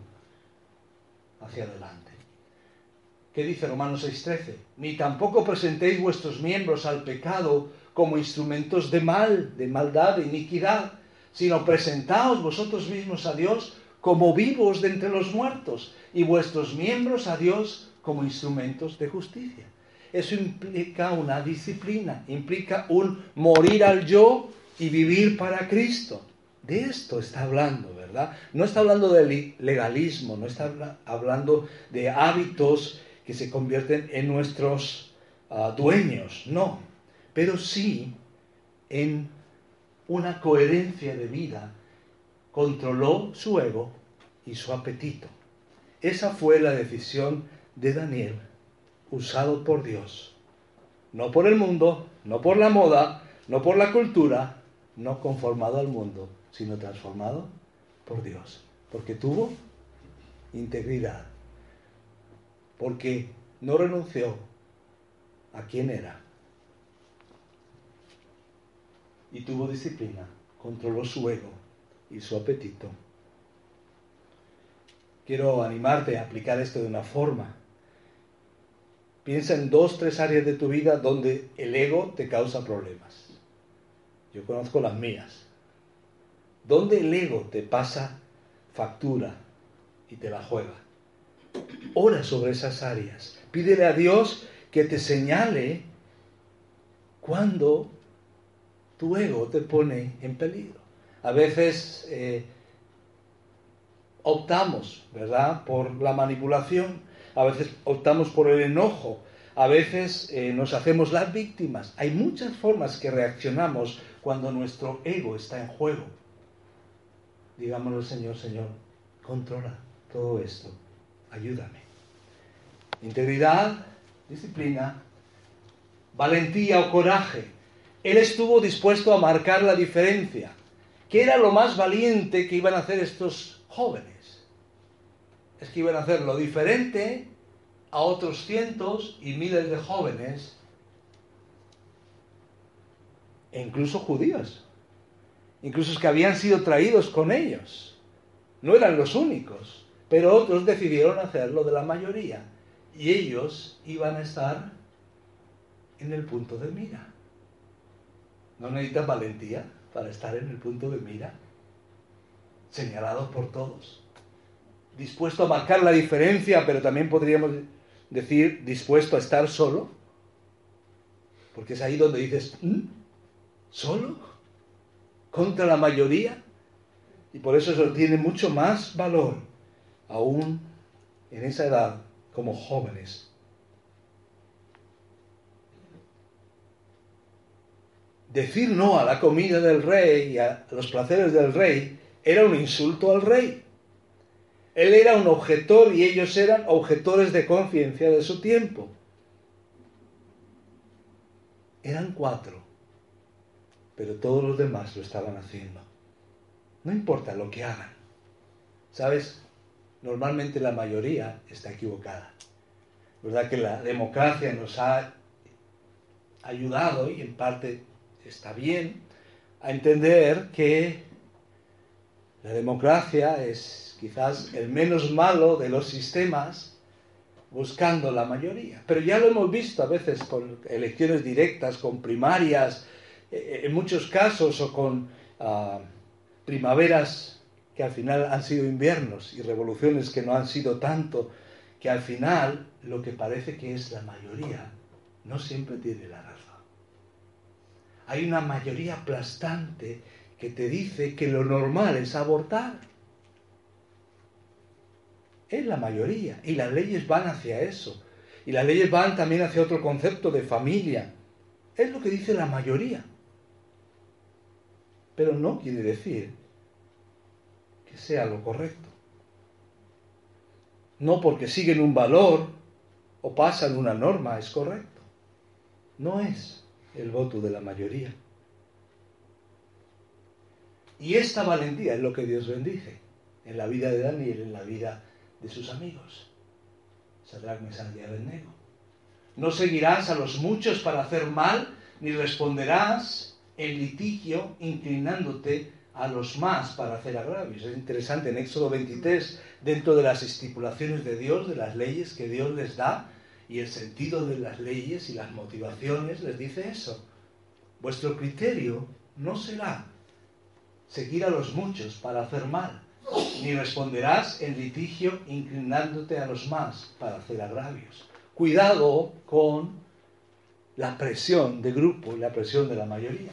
hacia adelante. ¿Qué dice Romanos 6:13? Ni tampoco presentéis vuestros miembros al pecado como instrumentos de mal, de maldad, de iniquidad, sino presentaos vosotros mismos a Dios como vivos de entre los muertos y vuestros miembros a Dios como instrumentos de justicia. Eso implica una disciplina, implica un morir al yo y vivir para Cristo. De esto está hablando, ¿verdad? No está hablando de legalismo, no está hablando de hábitos que se convierten en nuestros ah, dueños, no, pero sí en una coherencia de vida. Controló su ego y su apetito. Esa fue la decisión de Daniel, usado por Dios. No por el mundo, no por la moda, no por la cultura, no conformado al mundo, sino transformado por Dios. Porque tuvo integridad. Porque no renunció a quien era. Y tuvo disciplina, controló su ego y su apetito. Quiero animarte a aplicar esto de una forma. Piensa en dos, tres áreas de tu vida donde el ego te causa problemas. Yo conozco las mías. Donde el ego te pasa factura y te la juega. Ora sobre esas áreas. Pídele a Dios que te señale cuando tu ego te pone en peligro. A veces eh, optamos, ¿verdad?, por la manipulación, a veces optamos por el enojo, a veces eh, nos hacemos las víctimas. Hay muchas formas que reaccionamos cuando nuestro ego está en juego. Digámoslo, Señor, Señor, controla todo esto, ayúdame. Integridad, disciplina, valentía o coraje. Él estuvo dispuesto a marcar la diferencia. ¿Qué era lo más valiente que iban a hacer estos jóvenes? Es que iban a hacer lo diferente a otros cientos y miles de jóvenes, e incluso judíos, incluso que habían sido traídos con ellos. No eran los únicos, pero otros decidieron hacerlo de la mayoría y ellos iban a estar en el punto de mira. ¿No necesitas valentía para estar en el punto de mira? Señalados por todos. Dispuesto a marcar la diferencia, pero también podríamos decir dispuesto a estar solo. Porque es ahí donde dices, ¿Mm? ¿solo? ¿Contra la mayoría? Y por eso eso tiene mucho más valor, aún en esa edad, como jóvenes. Decir no a la comida del rey y a los placeres del rey era un insulto al rey. Él era un objetor y ellos eran objetores de conciencia de su tiempo. Eran cuatro, pero todos los demás lo estaban haciendo. No importa lo que hagan. ¿Sabes? Normalmente la mayoría está equivocada. ¿Verdad que la democracia nos ha ayudado, y en parte está bien, a entender que la democracia es quizás el menos malo de los sistemas buscando la mayoría. Pero ya lo hemos visto a veces con elecciones directas, con primarias, eh, en muchos casos, o con ah, primaveras que al final han sido inviernos y revoluciones que no han sido tanto, que al final lo que parece que es la mayoría no siempre tiene la razón. Hay una mayoría aplastante que te dice que lo normal es abortar es la mayoría. Y las leyes van hacia eso. Y las leyes van también hacia otro concepto de familia. Es lo que dice la mayoría. Pero no quiere decir que sea lo correcto. No porque siguen un valor o pasan una norma es correcto. No es. el voto de la mayoría. Y esta valentía es lo que Dios bendice en la vida de Daniel, en la vida de sus amigos. Sadrach, Mesach y Abednego. No seguirás a los muchos para hacer mal, ni responderás en litigio inclinándote a los más para hacer agravios. Es interesante, en Éxodo 23, dentro de las estipulaciones de Dios, de las leyes que Dios les da, y el sentido de las leyes y las motivaciones, les dice eso. Vuestro criterio no será seguir a los muchos para hacer mal, ni responderás en litigio inclinándote a los más para hacer agravios. Cuidado con la presión de grupo y la presión de la mayoría.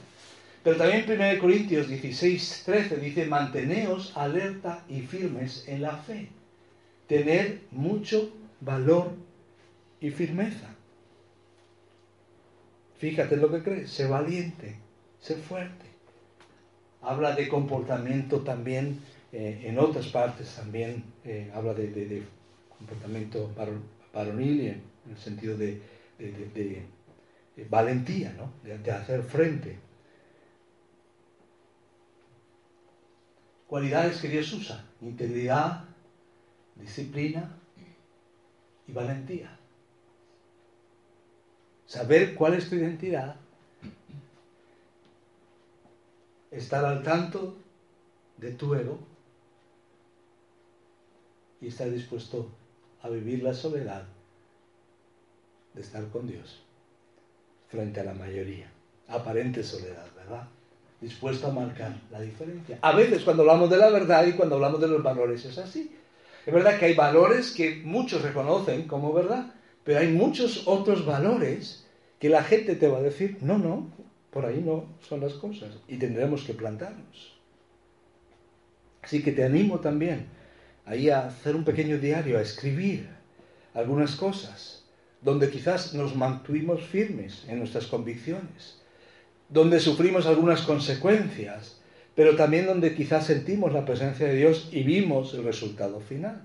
Pero también 1 Corintios 16, 13 dice, manteneos alerta y firmes en la fe. Tener mucho valor y firmeza. Fíjate lo que crees, sé valiente, sé fuerte. Habla de comportamiento también, eh, en otras partes también eh, habla de, comportamiento varonil en el sentido de, valentía, ¿no? de hacer frente. Cualidades que Dios usa, integridad, disciplina y valentía. Saber cuál es tu identidad, estar al tanto de tu ego y estar dispuesto a vivir la soledad de estar con Dios frente a la mayoría. Aparente soledad, ¿verdad? dispuesto a marcar la diferencia. A veces cuando hablamos de la verdad y cuando hablamos de los valores es así. Es verdad que hay valores que muchos reconocen como verdad, pero hay muchos otros valores que la gente te va a decir, no, no, por ahí no son las cosas y tendremos que plantarnos. Así que te animo también ahí a hacer un pequeño diario, a escribir algunas cosas donde quizás nos mantuvimos firmes en nuestras convicciones, donde sufrimos algunas consecuencias, pero también donde quizás sentimos la presencia de Dios y vimos el resultado final.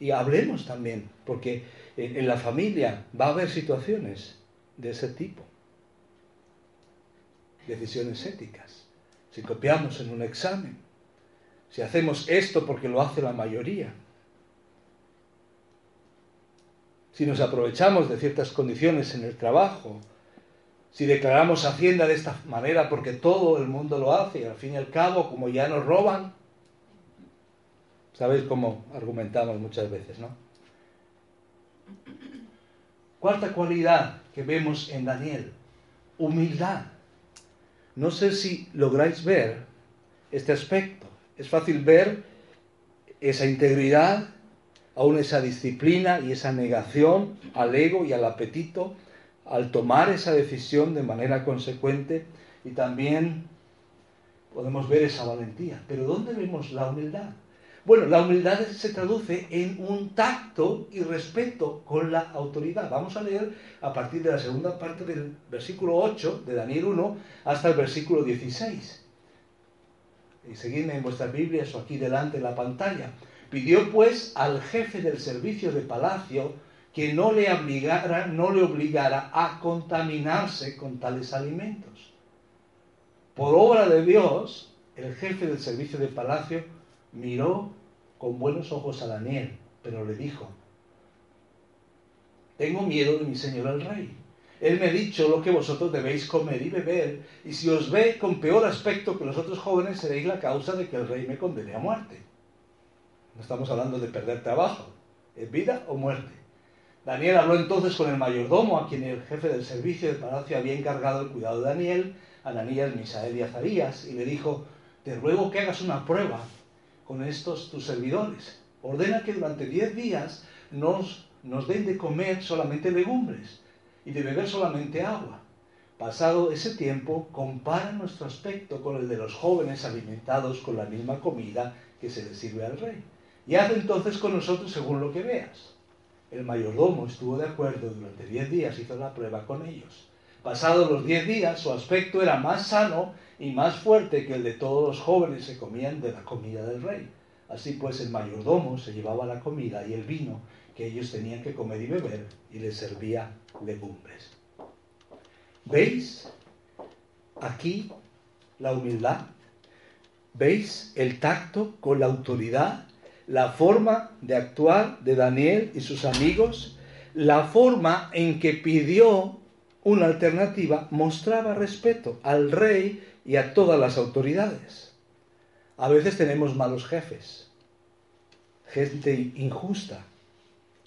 Y hablemos también, porque en la familia va a haber situaciones de ese tipo, decisiones éticas. Si copiamos en un examen, si hacemos esto porque lo hace la mayoría, si nos aprovechamos de ciertas condiciones en el trabajo, si declaramos Hacienda de esta manera porque todo el mundo lo hace y al fin y al cabo, como ya nos roban, sabéis cómo argumentamos muchas veces, ¿no? Cuarta cualidad que vemos en Daniel, humildad. No sé si lográis ver este aspecto. Es fácil ver esa integridad, aún esa disciplina y esa negación al ego y al apetito al tomar esa decisión de manera consecuente y también podemos ver esa valentía. Pero ¿dónde vemos la humildad? Bueno, la humildad se traduce en un tacto y respeto con la autoridad. Vamos a leer a partir de la segunda parte del versículo 8 de Daniel 1 hasta el versículo 16. Y seguidme en vuestras Biblias o aquí delante de la pantalla. Pidió pues al jefe del servicio de palacio que no le obligara, no le obligara a contaminarse con tales alimentos. Por obra de Dios, el jefe del servicio de palacio miró con buenos ojos a Daniel, pero le dijo, tengo miedo de mi señor el rey. Él me ha dicho lo que vosotros debéis comer y beber, y si os ve con peor aspecto que los otros jóvenes, seréis la causa de que el rey me condene a muerte. No estamos hablando de perder trabajo, es vida o muerte. Daniel habló entonces con el mayordomo, a quien el jefe del servicio del palacio había encargado el cuidado de Daniel, Ananías, Misael y Azarías, y le dijo, te ruego que hagas una prueba con estos tus servidores. Ordena que durante diez días nos, nos den de comer solamente legumbres y de beber solamente agua. Pasado ese tiempo, compara nuestro aspecto con el de los jóvenes alimentados con la misma comida que se les sirve al rey. Y haz entonces con nosotros según lo que veas. El mayordomo estuvo de acuerdo durante diez días, hizo la prueba con ellos. Pasados los diez días, su aspecto era más sano y más fuerte que el de todos los jóvenes que comían de la comida del rey. Así pues, el mayordomo se llevaba la comida y el vino que ellos tenían que comer y beber y les servía legumbres. ¿Veis aquí la humildad? ¿Veis el tacto con la autoridad? La forma de actuar de Daniel y sus amigos, la forma en que pidió una alternativa, mostraba respeto al rey y a todas las autoridades. A veces tenemos malos jefes, gente injusta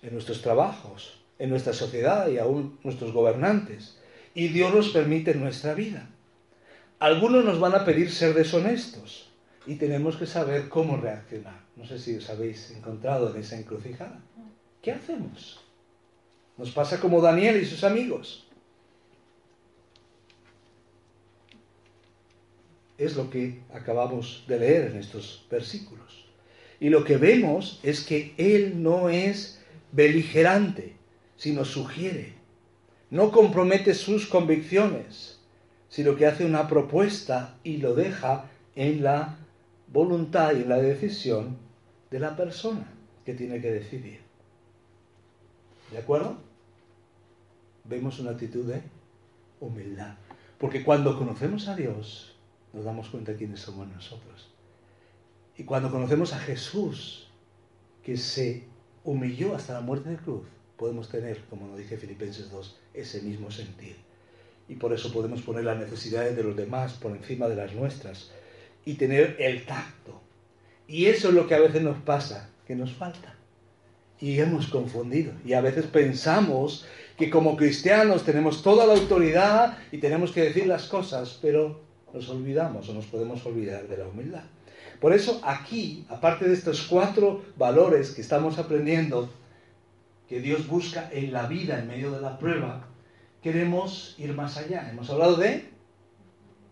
en nuestros trabajos, en nuestra sociedad y aún nuestros gobernantes. Y Dios los permite nuestra vida. Algunos nos van a pedir ser deshonestos y tenemos que saber cómo reaccionar. No sé si os habéis encontrado en esa encrucijada. ¿Qué hacemos? Nos pasa como Daniel y sus amigos. Es lo que acabamos de leer en estos versículos. Y lo que vemos es que Él no es beligerante, sino sugiere. No compromete sus convicciones, sino que hace una propuesta y lo deja en la voluntad y en la decisión de la persona que tiene que decidir. ¿De acuerdo? Vemos una actitud de humildad. Porque cuando conocemos a Dios, nos damos cuenta de quiénes somos nosotros. Y cuando conocemos a Jesús, que se humilló hasta la muerte de cruz, podemos tener, como nos dice Filipenses 2, ese mismo sentir. Y por eso podemos poner las necesidades de los demás por encima de las nuestras y tener el tacto. Y eso es lo que a veces nos pasa, que nos falta. Y hemos confundido. Y a veces pensamos que como cristianos tenemos toda la autoridad y tenemos que decir las cosas, pero nos olvidamos o nos podemos olvidar de la humildad. Por eso aquí, aparte de estos cuatro valores que estamos aprendiendo, que Dios busca en la vida en medio de la prueba, queremos ir más allá. Hemos hablado de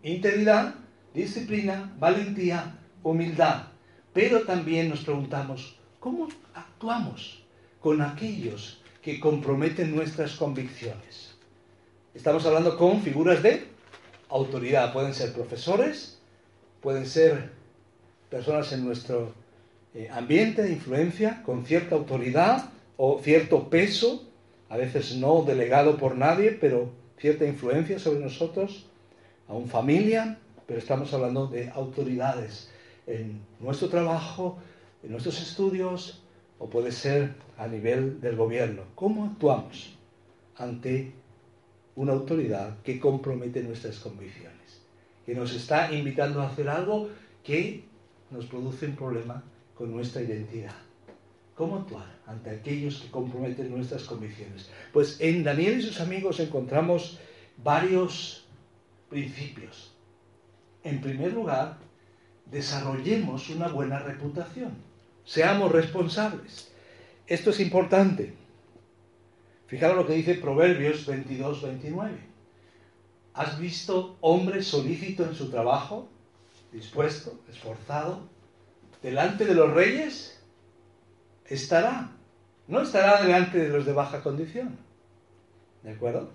integridad, disciplina, valentía, humildad. Pero también nos preguntamos, ¿cómo actuamos con aquellos que comprometen nuestras convicciones? Estamos hablando con figuras de autoridad. Pueden ser profesores, pueden ser personas en nuestro eh, ambiente de influencia con cierta autoridad o cierto peso, a veces no delegado por nadie, pero cierta influencia sobre nosotros, aún familia, pero estamos hablando de autoridades en nuestro trabajo, en nuestros estudios, o puede ser a nivel del gobierno. ¿Cómo actuamos ante una autoridad que compromete nuestras convicciones? Que nos está invitando a hacer algo que nos produce un problema con nuestra identidad. ¿Cómo actuar ante aquellos que comprometen nuestras convicciones? Pues en Daniel y sus amigos encontramos varios principios. En primer lugar, desarrollemos una buena reputación. Seamos responsables. Esto es importante. Fijaros lo que dice Proverbios 22, 29. ¿Has visto hombre solícito en su trabajo? dispuesto, esforzado, delante de los reyes, estará. No estará delante de los de baja condición. ¿De acuerdo?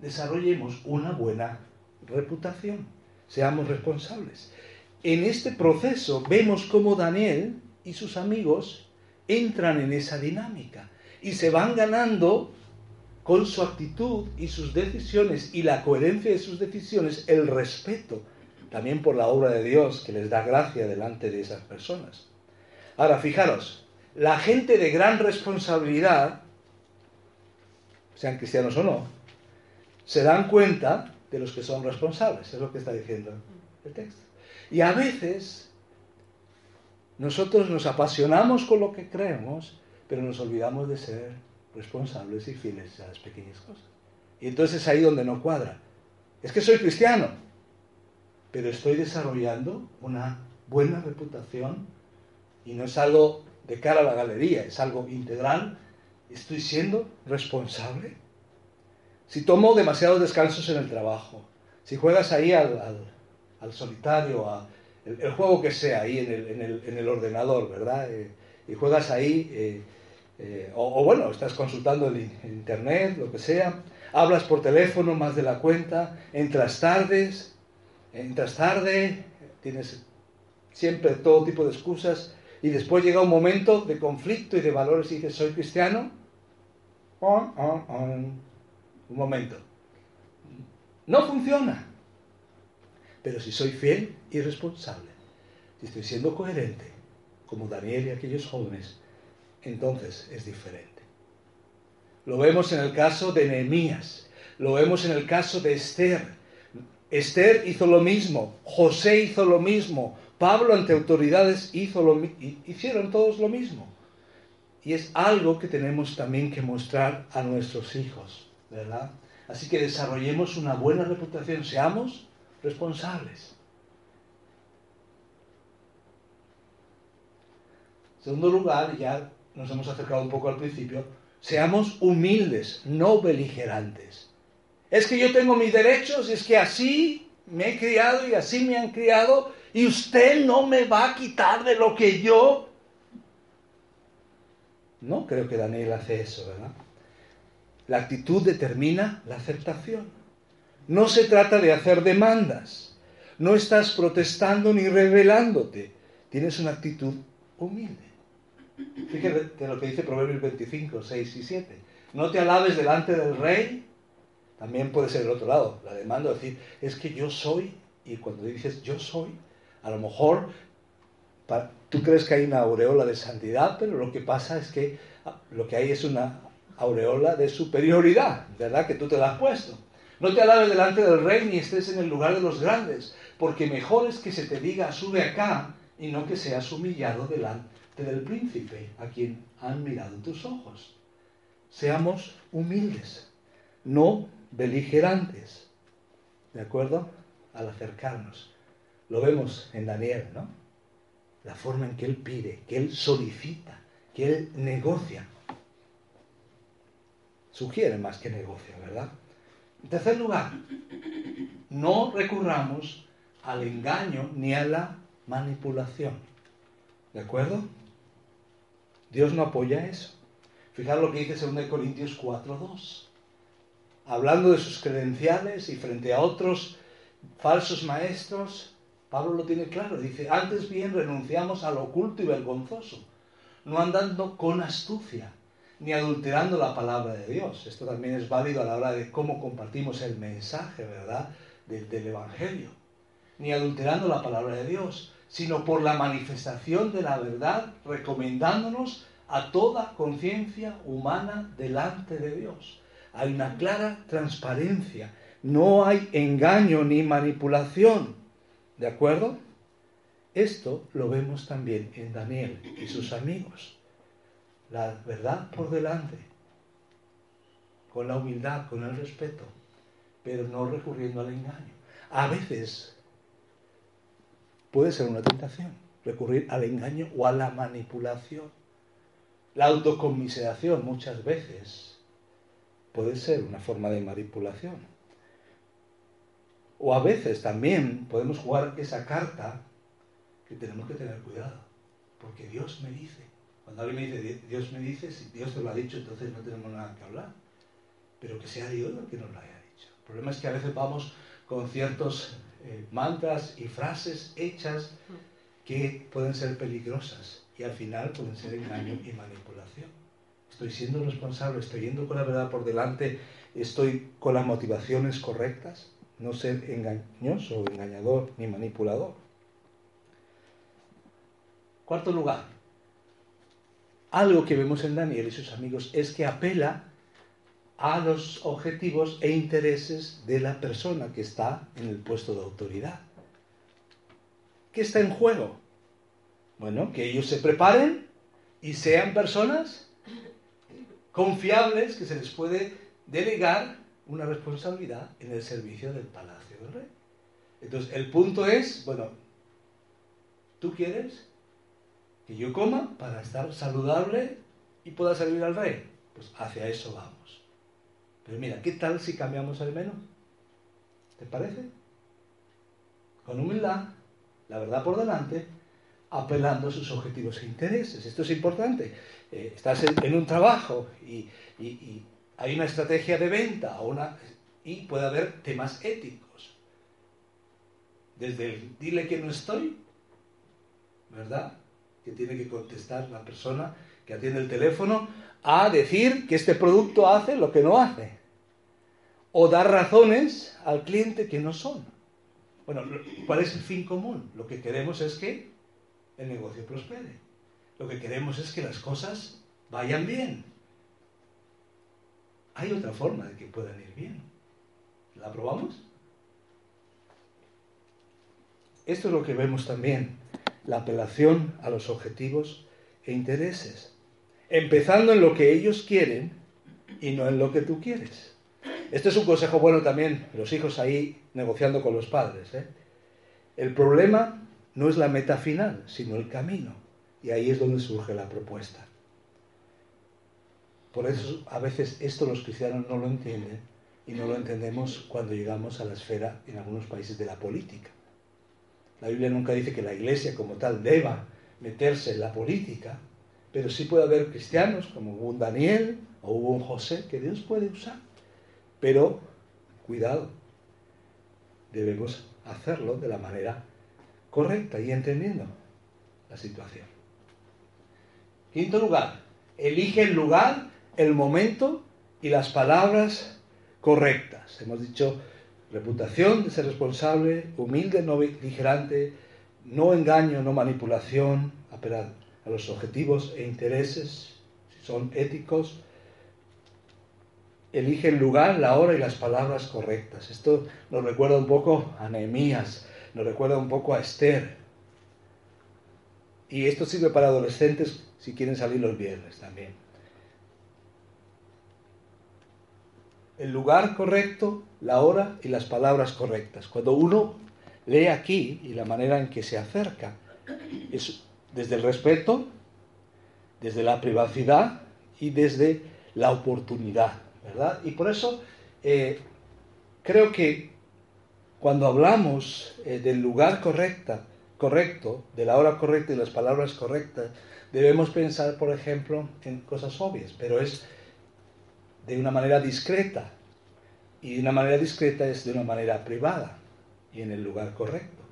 Desarrollemos una buena reputación. Seamos responsables. En este proceso vemos cómo Daniel y sus amigos entran en esa dinámica y se van ganando con su actitud y sus decisiones y la coherencia de sus decisiones el respeto también por la obra de Dios que les da gracia delante de esas personas. Ahora, fijaros, la gente de gran responsabilidad, sean cristianos o no, se dan cuenta de los que son responsables, es lo que está diciendo el texto. Y a veces nosotros nos apasionamos con lo que creemos, pero nos olvidamos de ser responsables y fieles a las pequeñas cosas. Y entonces es ahí donde no cuadra. Es que soy cristiano, pero estoy desarrollando una buena reputación y no es algo de cara a la galería, es algo integral. Estoy siendo responsable. Si tomo demasiados descansos en el trabajo, si juegas ahí al, solitario, a, el, juego que sea ahí en el, ordenador, ¿verdad? Eh, y juegas ahí, eh, eh, o, bueno, estás consultando el, internet, lo que sea, hablas por teléfono más de la cuenta, entras tardes, entras tarde, tienes siempre todo tipo de excusas y después llega un momento de conflicto y de valores y dices, soy cristiano. Un momento. No funciona. Pero si soy fiel y responsable, si estoy siendo coherente, como Daniel y aquellos jóvenes, entonces es diferente. Lo vemos en el caso de Nehemías, lo vemos en el caso de Esther. Esther hizo lo mismo, José hizo lo mismo, Pablo ante autoridades hizo lo, hicieron todos lo mismo. Y es algo que tenemos también que mostrar a nuestros hijos, ¿verdad? Así que desarrollemos una buena reputación, seamos responsables. En segundo lugar, ya nos hemos acercado un poco al principio, seamos humildes, no beligerantes. Es que yo tengo mis derechos y es que así me he criado y así me han criado y usted no me va a quitar de lo que yo... No creo que Daniel hace eso, ¿verdad? La actitud determina la aceptación. No se trata de hacer demandas. No estás protestando ni rebelándote. Tienes una actitud humilde. Fíjate lo que dice Proverbios 25, 6 y 7. No te alabes delante del rey. También puede ser el otro lado. La demanda decir, es que yo soy. Y cuando dices yo soy, a lo mejor tú crees que hay una aureola de santidad, pero lo que pasa es que ah, lo que hay es una aureola de superioridad, ¿verdad? Que tú te la has puesto. No te alabes delante del rey ni estés en el lugar de los grandes, porque mejor es que se te diga sube acá y no que seas humillado delante del príncipe a quien han mirado tus ojos. Seamos humildes, no beligerantes, ¿de acuerdo? Al acercarnos. Lo vemos en Daniel, ¿no? La forma en que él pide, que él solicita, que él negocia. Sugiere más que negocia, ¿verdad? En tercer lugar, no recurramos al engaño ni a la manipulación. ¿De acuerdo? Dios no apoya eso. Fijaros lo que dice 2 Corintios 4.2. Hablando de sus credenciales y frente a otros falsos maestros, Pablo lo tiene claro, dice, antes bien renunciamos al oculto y vergonzoso, no andando con astucia, ni adulterando la palabra de Dios. Esto también es válido a la hora de cómo compartimos el mensaje, ¿verdad?, del, del Evangelio. Ni adulterando la palabra de Dios, sino por la manifestación de la verdad, recomendándonos a toda conciencia humana delante de Dios. Hay una clara transparencia, no hay engaño ni manipulación. ¿De acuerdo? Esto lo vemos también en Daniel y sus amigos. La verdad por delante, con la humildad, con el respeto, pero no recurriendo al engaño. A veces puede ser una tentación recurrir al engaño o a la manipulación. La autocomiseración muchas veces puede ser una forma de manipulación. O a veces también podemos jugar esa carta que tenemos que tener cuidado, porque Dios me dice. Cuando alguien me dice, Dios me dice, si Dios te lo ha dicho, entonces no tenemos nada que hablar. Pero que sea Dios el que nos lo haya dicho. El problema es que a veces vamos con ciertos eh, mantras y frases hechas que pueden ser peligrosas y al final pueden ser engaño y manipulación. Estoy siendo responsable, estoy yendo con la verdad por delante, estoy con las motivaciones correctas, no ser engañoso, engañador ni manipulador. Cuarto lugar, algo que vemos en Daniel y sus amigos es que apela a los objetivos e intereses de la persona que está en el puesto de autoridad. ¿Qué está en juego? Bueno, que ellos se preparen y sean personas confiables que se les puede delegar una responsabilidad en el servicio del palacio del rey. Entonces, el punto es, bueno, ¿tú quieres que yo coma para estar saludable y pueda servir al rey? Pues hacia eso vamos. Pero mira, ¿qué tal si cambiamos el menú? ¿Te parece? Con humildad, la verdad por delante, apelando a sus objetivos e intereses. Esto es importante. Eh, estás en, un trabajo y, hay una estrategia de venta y puede haber temas éticos. Desde el dile que no estoy, ¿verdad? Que tiene que contestar la persona que atiende el teléfono, a decir que este producto hace lo que no hace. o dar razones al cliente que no son. Bueno, ¿cuál es el fin común? Lo que queremos es que el negocio prospere. Lo que queremos es que las cosas vayan bien. Hay otra forma de que puedan ir bien. ¿La probamos? Esto es lo que vemos también, la apelación a los objetivos e intereses, empezando en lo que ellos quieren y no en lo que tú quieres. Este es un consejo bueno también, los hijos ahí negociando con los padres. ¿eh? El problema no es la meta final, sino el camino. Y ahí es donde surge la propuesta. Por eso a veces esto los cristianos no lo entienden y no lo entendemos cuando llegamos a la esfera en algunos países de la política. La Biblia nunca dice que la iglesia como tal deba meterse en la política, pero sí puede haber cristianos como hubo un Daniel o hubo un José que Dios puede usar. Pero, cuidado, debemos hacerlo de la manera correcta y entendiendo la situación. Quinto lugar, elige el lugar, el momento y las palabras correctas. Hemos dicho reputación de ser responsable, humilde, no beligerante, no engaño, no manipulación, apelar a los objetivos e intereses, si son éticos, elige el lugar, la hora y las palabras correctas. Esto nos recuerda un poco a Nehemías, nos recuerda un poco a Esther. Y esto sirve para adolescentes si quieren salir los viernes también. El lugar correcto, la hora y las palabras correctas. Cuando uno lee aquí y la manera en que se acerca, es desde el respeto, desde la privacidad y desde la oportunidad. ¿verdad? Y por eso eh, creo que cuando hablamos eh, del lugar correcta, correcto, de la hora correcta y las palabras correctas, debemos pensar, por ejemplo, en cosas obvias, pero es de una manera discreta. Y de una manera discreta es de una manera privada y en el lugar correcto.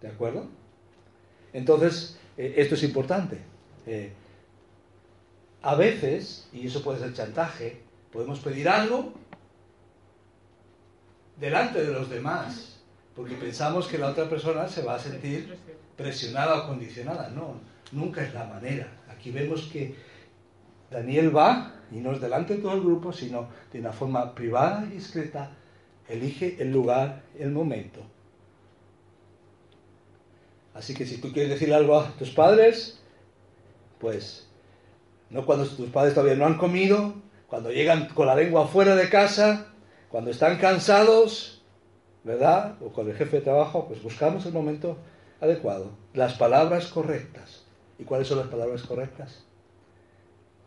¿De acuerdo? Entonces, eh, esto es importante. A veces, y eso puede ser chantaje, podemos pedir algo delante de los demás, porque pensamos que la otra persona se va a sentir presionada o condicionada. No, nunca es la manera. Aquí vemos que Daniel va, y no es delante de todo el grupo, sino de una forma privada y discreta, elige el lugar, el momento. Así que si tú quieres decir algo a tus padres, pues no cuando tus padres todavía no han comido, cuando llegan con la lengua fuera de casa, cuando están cansados, ¿verdad? O con el jefe de trabajo, pues buscamos el momento adecuado, las palabras correctas. ¿Y cuáles son las palabras correctas?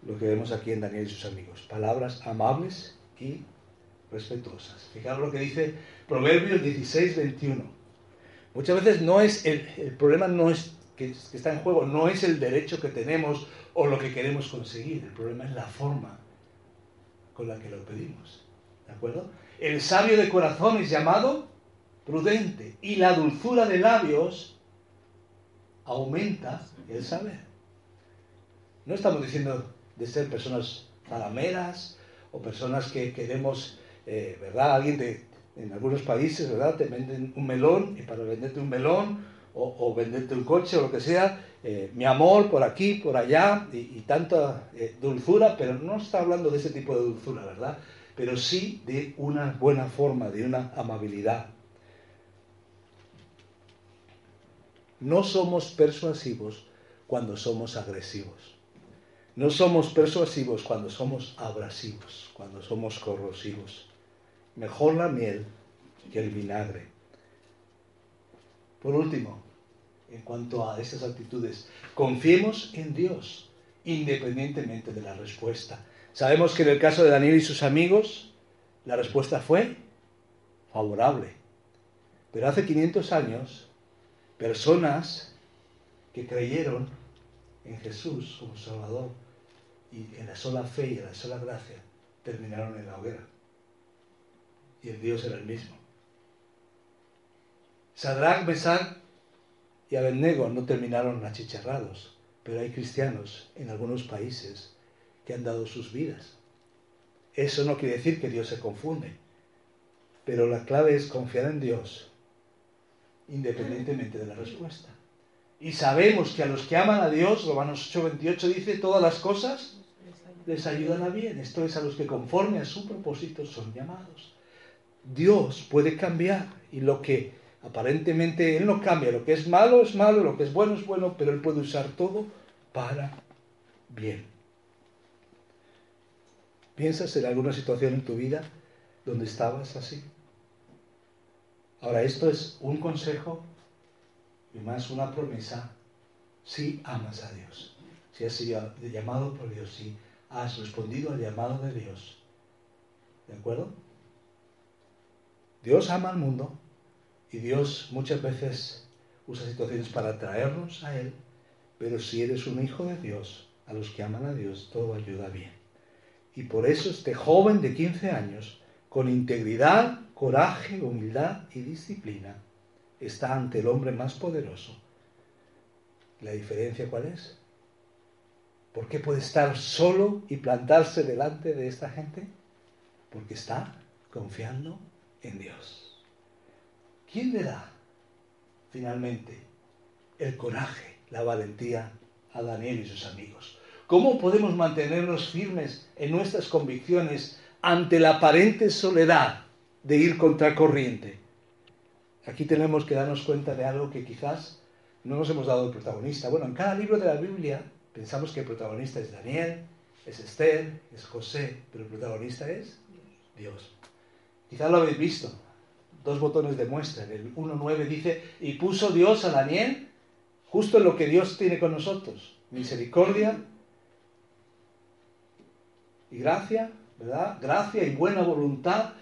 Lo que vemos aquí en Daniel y sus amigos. Palabras amables y respetuosas. Fijaros lo que dice Proverbios 16, 21. Muchas veces no es el, el problema no es que, que está en juego, no es el derecho que tenemos o lo que queremos conseguir. El problema es la forma con la que lo pedimos. ¿De acuerdo? El sabio de corazón es llamado prudente y la dulzura de labios aumenta el saber. No estamos diciendo de ser personas zalameras o personas que queremos, eh, ¿verdad? Alguien de, en algunos países, ¿verdad? Te venden un melón y para venderte un melón o, venderte un coche o lo que sea, eh, mi amor por aquí, por allá y, tanta eh, dulzura, pero no está hablando de ese tipo de dulzura, ¿verdad? Pero sí de una buena forma, de una amabilidad. No somos persuasivos cuando somos agresivos. No somos persuasivos cuando somos abrasivos, cuando somos corrosivos. Mejor la miel que el vinagre. Por último, en cuanto a estas actitudes, confiemos en Dios, independientemente de la respuesta. Sabemos que en el caso de Daniel y sus amigos, la respuesta fue favorable. Pero hace 500 años, personas que creyeron en Jesús como Salvador y en la sola fe y en la sola gracia, terminaron en la hoguera. Y el Dios era el mismo. Sadrach, Mesach y Abednego no terminaron achicharrados, pero hay cristianos en algunos países que han dado sus vidas. Eso no quiere decir que Dios se confunde, pero la clave es confiar en Dios independientemente de la respuesta. Y sabemos que a los que aman a Dios, Romanos 8:28 dice, todas las cosas les ayudan a bien. Esto es a los que conforme a su propósito son llamados. Dios puede cambiar y lo que aparentemente Él no cambia, lo que es malo es malo, lo que es bueno es bueno, pero Él puede usar todo para bien. ¿Piensas en alguna situación en tu vida donde estabas así? Ahora, esto es un consejo y más una promesa si amas a Dios, si has sido llamado por Dios, si has respondido al llamado de Dios. ¿De acuerdo? Dios ama al mundo y Dios muchas veces usa situaciones para atraernos a Él, pero si eres un hijo de Dios, a los que aman a Dios, todo ayuda bien. Y por eso este joven de 15 años, con integridad, coraje, humildad y disciplina, está ante el hombre más poderoso. ¿La diferencia cuál es? ¿Por qué puede estar solo y plantarse delante de esta gente? Porque está confiando en Dios. ¿Quién le da finalmente el coraje, la valentía a Daniel y sus amigos? ¿Cómo podemos mantenernos firmes en nuestras convicciones ante la aparente soledad de ir contra corriente? Aquí tenemos que darnos cuenta de algo que quizás no nos hemos dado el protagonista. Bueno, en cada libro de la Biblia pensamos que el protagonista es Daniel, es Esther, es José, pero el protagonista es Dios. Quizás lo habéis visto. Dos botones de muestra. El 1.9 dice, y puso Dios a Daniel justo en lo que Dios tiene con nosotros. Misericordia y gracia, ¿verdad? Gracia y buena voluntad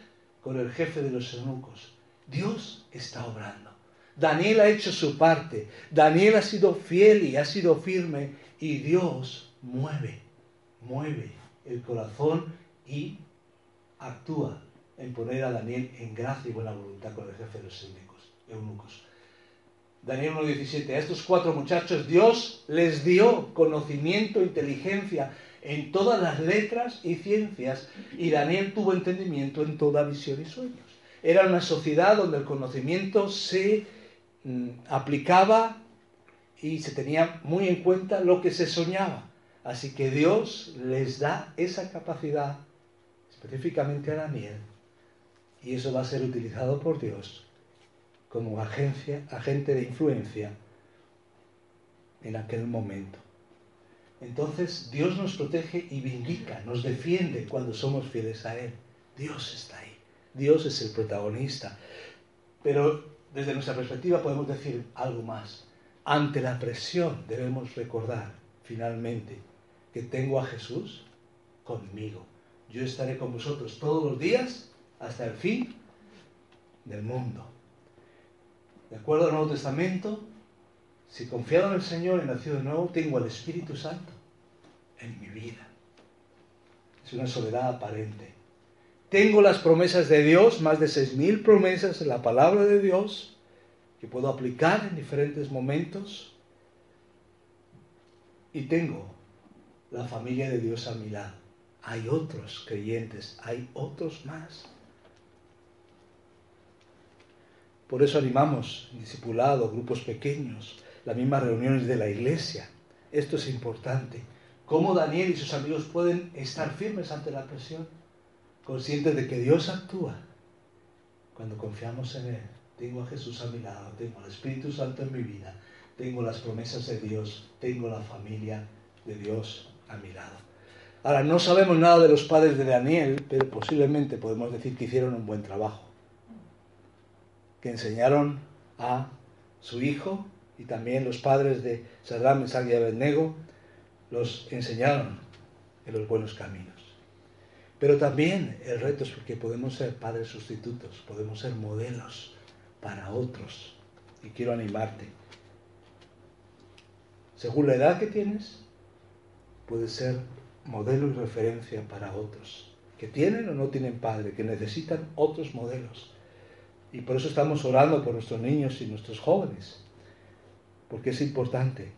con el jefe de los eunucos. Dios está obrando. Daniel ha hecho su parte. Daniel ha sido fiel y ha sido firme. Y Dios mueve, mueve el corazón y actúa en poner a Daniel en gracia y buena voluntad con el jefe de los eunucos. Daniel 1.17. A estos cuatro muchachos Dios les dio conocimiento, inteligencia en todas las letras y ciencias y Daniel tuvo entendimiento en toda visión y sueños. Era una sociedad donde el conocimiento se mm, aplicaba y se tenía muy en cuenta lo que se soñaba. Así que Dios les da esa capacidad específicamente a Daniel y eso va a ser utilizado por Dios como agencia, agente de influencia en aquel momento. Entonces Dios nos protege y vindica, nos defiende cuando somos fieles a Él. Dios está ahí. Dios es el protagonista. Pero desde nuestra perspectiva podemos decir algo más. Ante la presión debemos recordar finalmente que tengo a Jesús conmigo. Yo estaré con vosotros todos los días hasta el fin del mundo. De acuerdo al Nuevo Testamento, si confiado en el Señor y nacido de nuevo, tengo al Espíritu Santo en mi vida. Es una soledad aparente. Tengo las promesas de Dios, más de seis mil promesas en la palabra de Dios, que puedo aplicar en diferentes momentos. Y tengo la familia de Dios a mi lado. Hay otros creyentes, hay otros más. Por eso animamos discipulados, grupos pequeños, las mismas reuniones de la iglesia. Esto es importante. ¿Cómo Daniel y sus amigos pueden estar firmes ante la presión? Conscientes de que Dios actúa cuando confiamos en Él. Tengo a Jesús a mi lado, tengo al Espíritu Santo en mi vida, tengo las promesas de Dios, tengo la familia de Dios a mi lado. Ahora, no sabemos nada de los padres de Daniel, pero posiblemente podemos decir que hicieron un buen trabajo. Que enseñaron a su hijo y también los padres de Saddam, Mesach y Abednego los enseñaron en los buenos caminos. Pero también el reto es porque podemos ser padres sustitutos, podemos ser modelos para otros. Y quiero animarte. Según la edad que tienes, puedes ser modelo y referencia para otros que tienen o no tienen padre, que necesitan otros modelos. Y por eso estamos orando por nuestros niños y nuestros jóvenes, porque es importante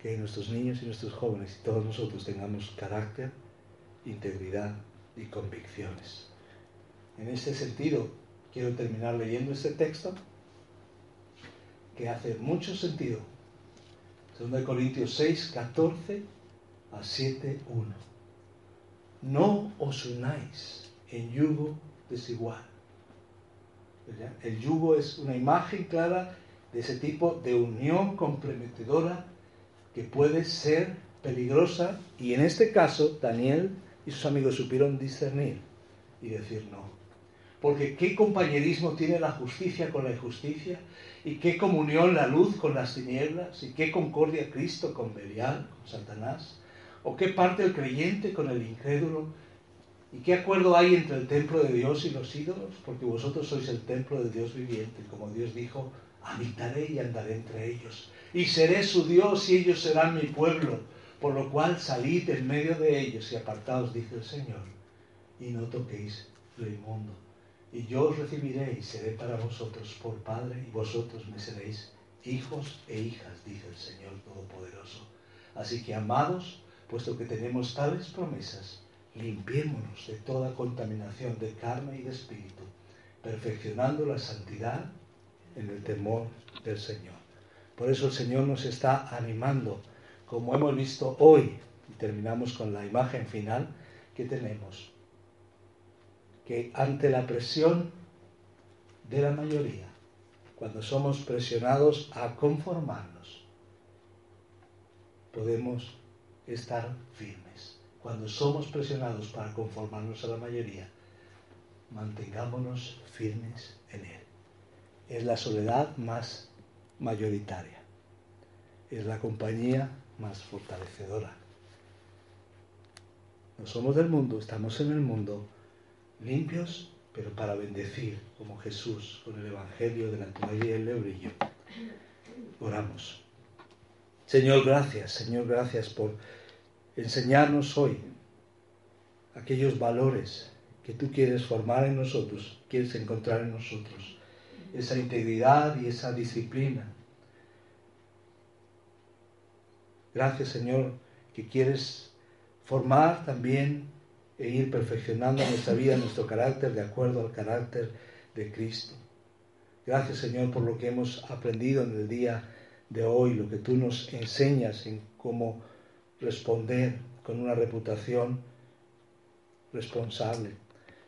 que nuestros niños y nuestros jóvenes y todos nosotros tengamos carácter integridad y convicciones. En este sentido, quiero terminar leyendo este texto que hace mucho sentido. 2 Corintios 6, 14 a 7, 1. No os unáis en yugo desigual. El yugo es una imagen clara de ese tipo de unión comprometedora que puede ser peligrosa y en este caso Daniel y sus amigos supieron discernir y decir no. Porque qué compañerismo tiene la justicia con la injusticia y qué comunión la luz con las tinieblas y qué concordia Cristo con Belial, con Satanás, o qué parte el creyente con el incrédulo y qué acuerdo hay entre el templo de Dios y los ídolos, porque vosotros sois el templo de Dios viviente, como Dios dijo, habitaré y andaré entre ellos y seré su Dios y ellos serán mi pueblo, por lo cual salid en medio de ellos y apartaos, dice el Señor, y no toquéis lo inmundo. Y yo os recibiré y seré para vosotros por Padre, y vosotros me seréis hijos e hijas, dice el Señor Todopoderoso. Así que, amados, puesto que tenemos tales promesas, limpiémonos de toda contaminación de carne y de espíritu, perfeccionando la santidad en el temor del Señor. Por eso el Señor nos está animando, como hemos visto hoy, y terminamos con la imagen final que tenemos, que ante la presión de la mayoría, cuando somos presionados a conformarnos, podemos estar firmes. Cuando somos presionados para conformarnos a la mayoría, mantengámonos firmes en Él. Es la soledad más mayoritaria. Es la compañía más fortalecedora. No somos del mundo, estamos en el mundo limpios, pero para bendecir, como Jesús, con el Evangelio de la toalla y el lebrillo. Oramos. Señor, gracias, Señor, gracias por enseñarnos hoy aquellos valores que tú quieres formar en nosotros, quieres encontrar en nosotros esa integridad y esa disciplina. Gracias Señor que quieres formar también e ir perfeccionando nuestra vida, nuestro carácter de acuerdo al carácter de Cristo. Gracias Señor por lo que hemos aprendido en el día de hoy, lo que tú nos enseñas en cómo responder con una reputación responsable,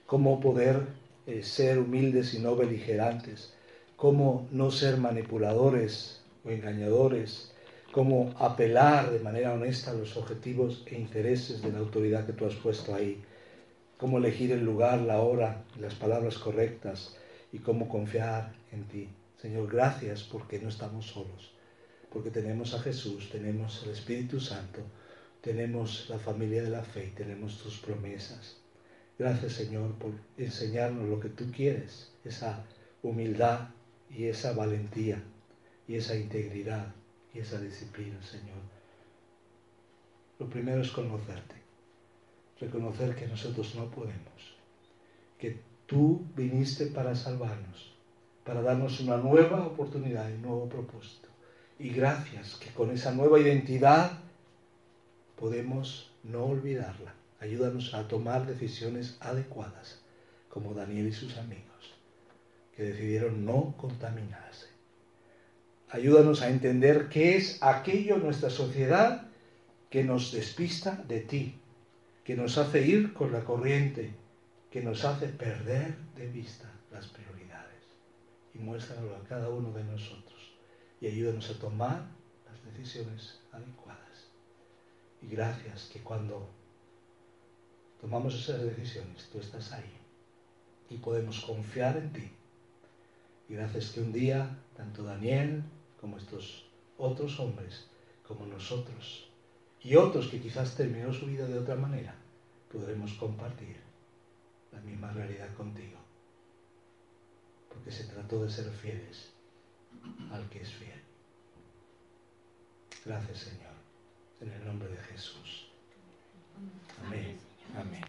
cómo poder eh, ser humildes y no beligerantes, cómo no ser manipuladores o engañadores, cómo apelar de manera honesta a los objetivos e intereses de la autoridad que tú has puesto ahí, cómo elegir el lugar, la hora, las palabras correctas y cómo confiar en ti. Señor, gracias porque no estamos solos, porque tenemos a Jesús, tenemos el Espíritu Santo, tenemos la familia de la fe y tenemos tus promesas. Gracias Señor por enseñarnos lo que tú quieres, esa humildad y esa valentía y esa integridad y esa disciplina, Señor. Lo primero es conocerte, reconocer que nosotros no podemos, que tú viniste para salvarnos, para darnos una nueva oportunidad y un nuevo propósito. Y gracias que con esa nueva identidad podemos no olvidarla. Ayúdanos a tomar decisiones adecuadas, como Daniel y sus amigos que decidieron no contaminarse. Ayúdanos a entender qué es aquello en nuestra sociedad que nos despista de ti, que nos hace ir con la corriente, que nos hace perder de vista las prioridades. Y muéstranos a cada uno de nosotros y ayúdanos a tomar las decisiones adecuadas. Y gracias que cuando tomamos esas decisiones, tú estás ahí y podemos confiar en ti y gracias que un día, tanto Daniel como estos otros hombres, como nosotros, y otros que quizás terminó su vida de otra manera, podremos compartir la misma realidad contigo. Porque se trató de ser fieles al que es fiel. Gracias Señor, en el nombre de Jesús. Amén. Amén.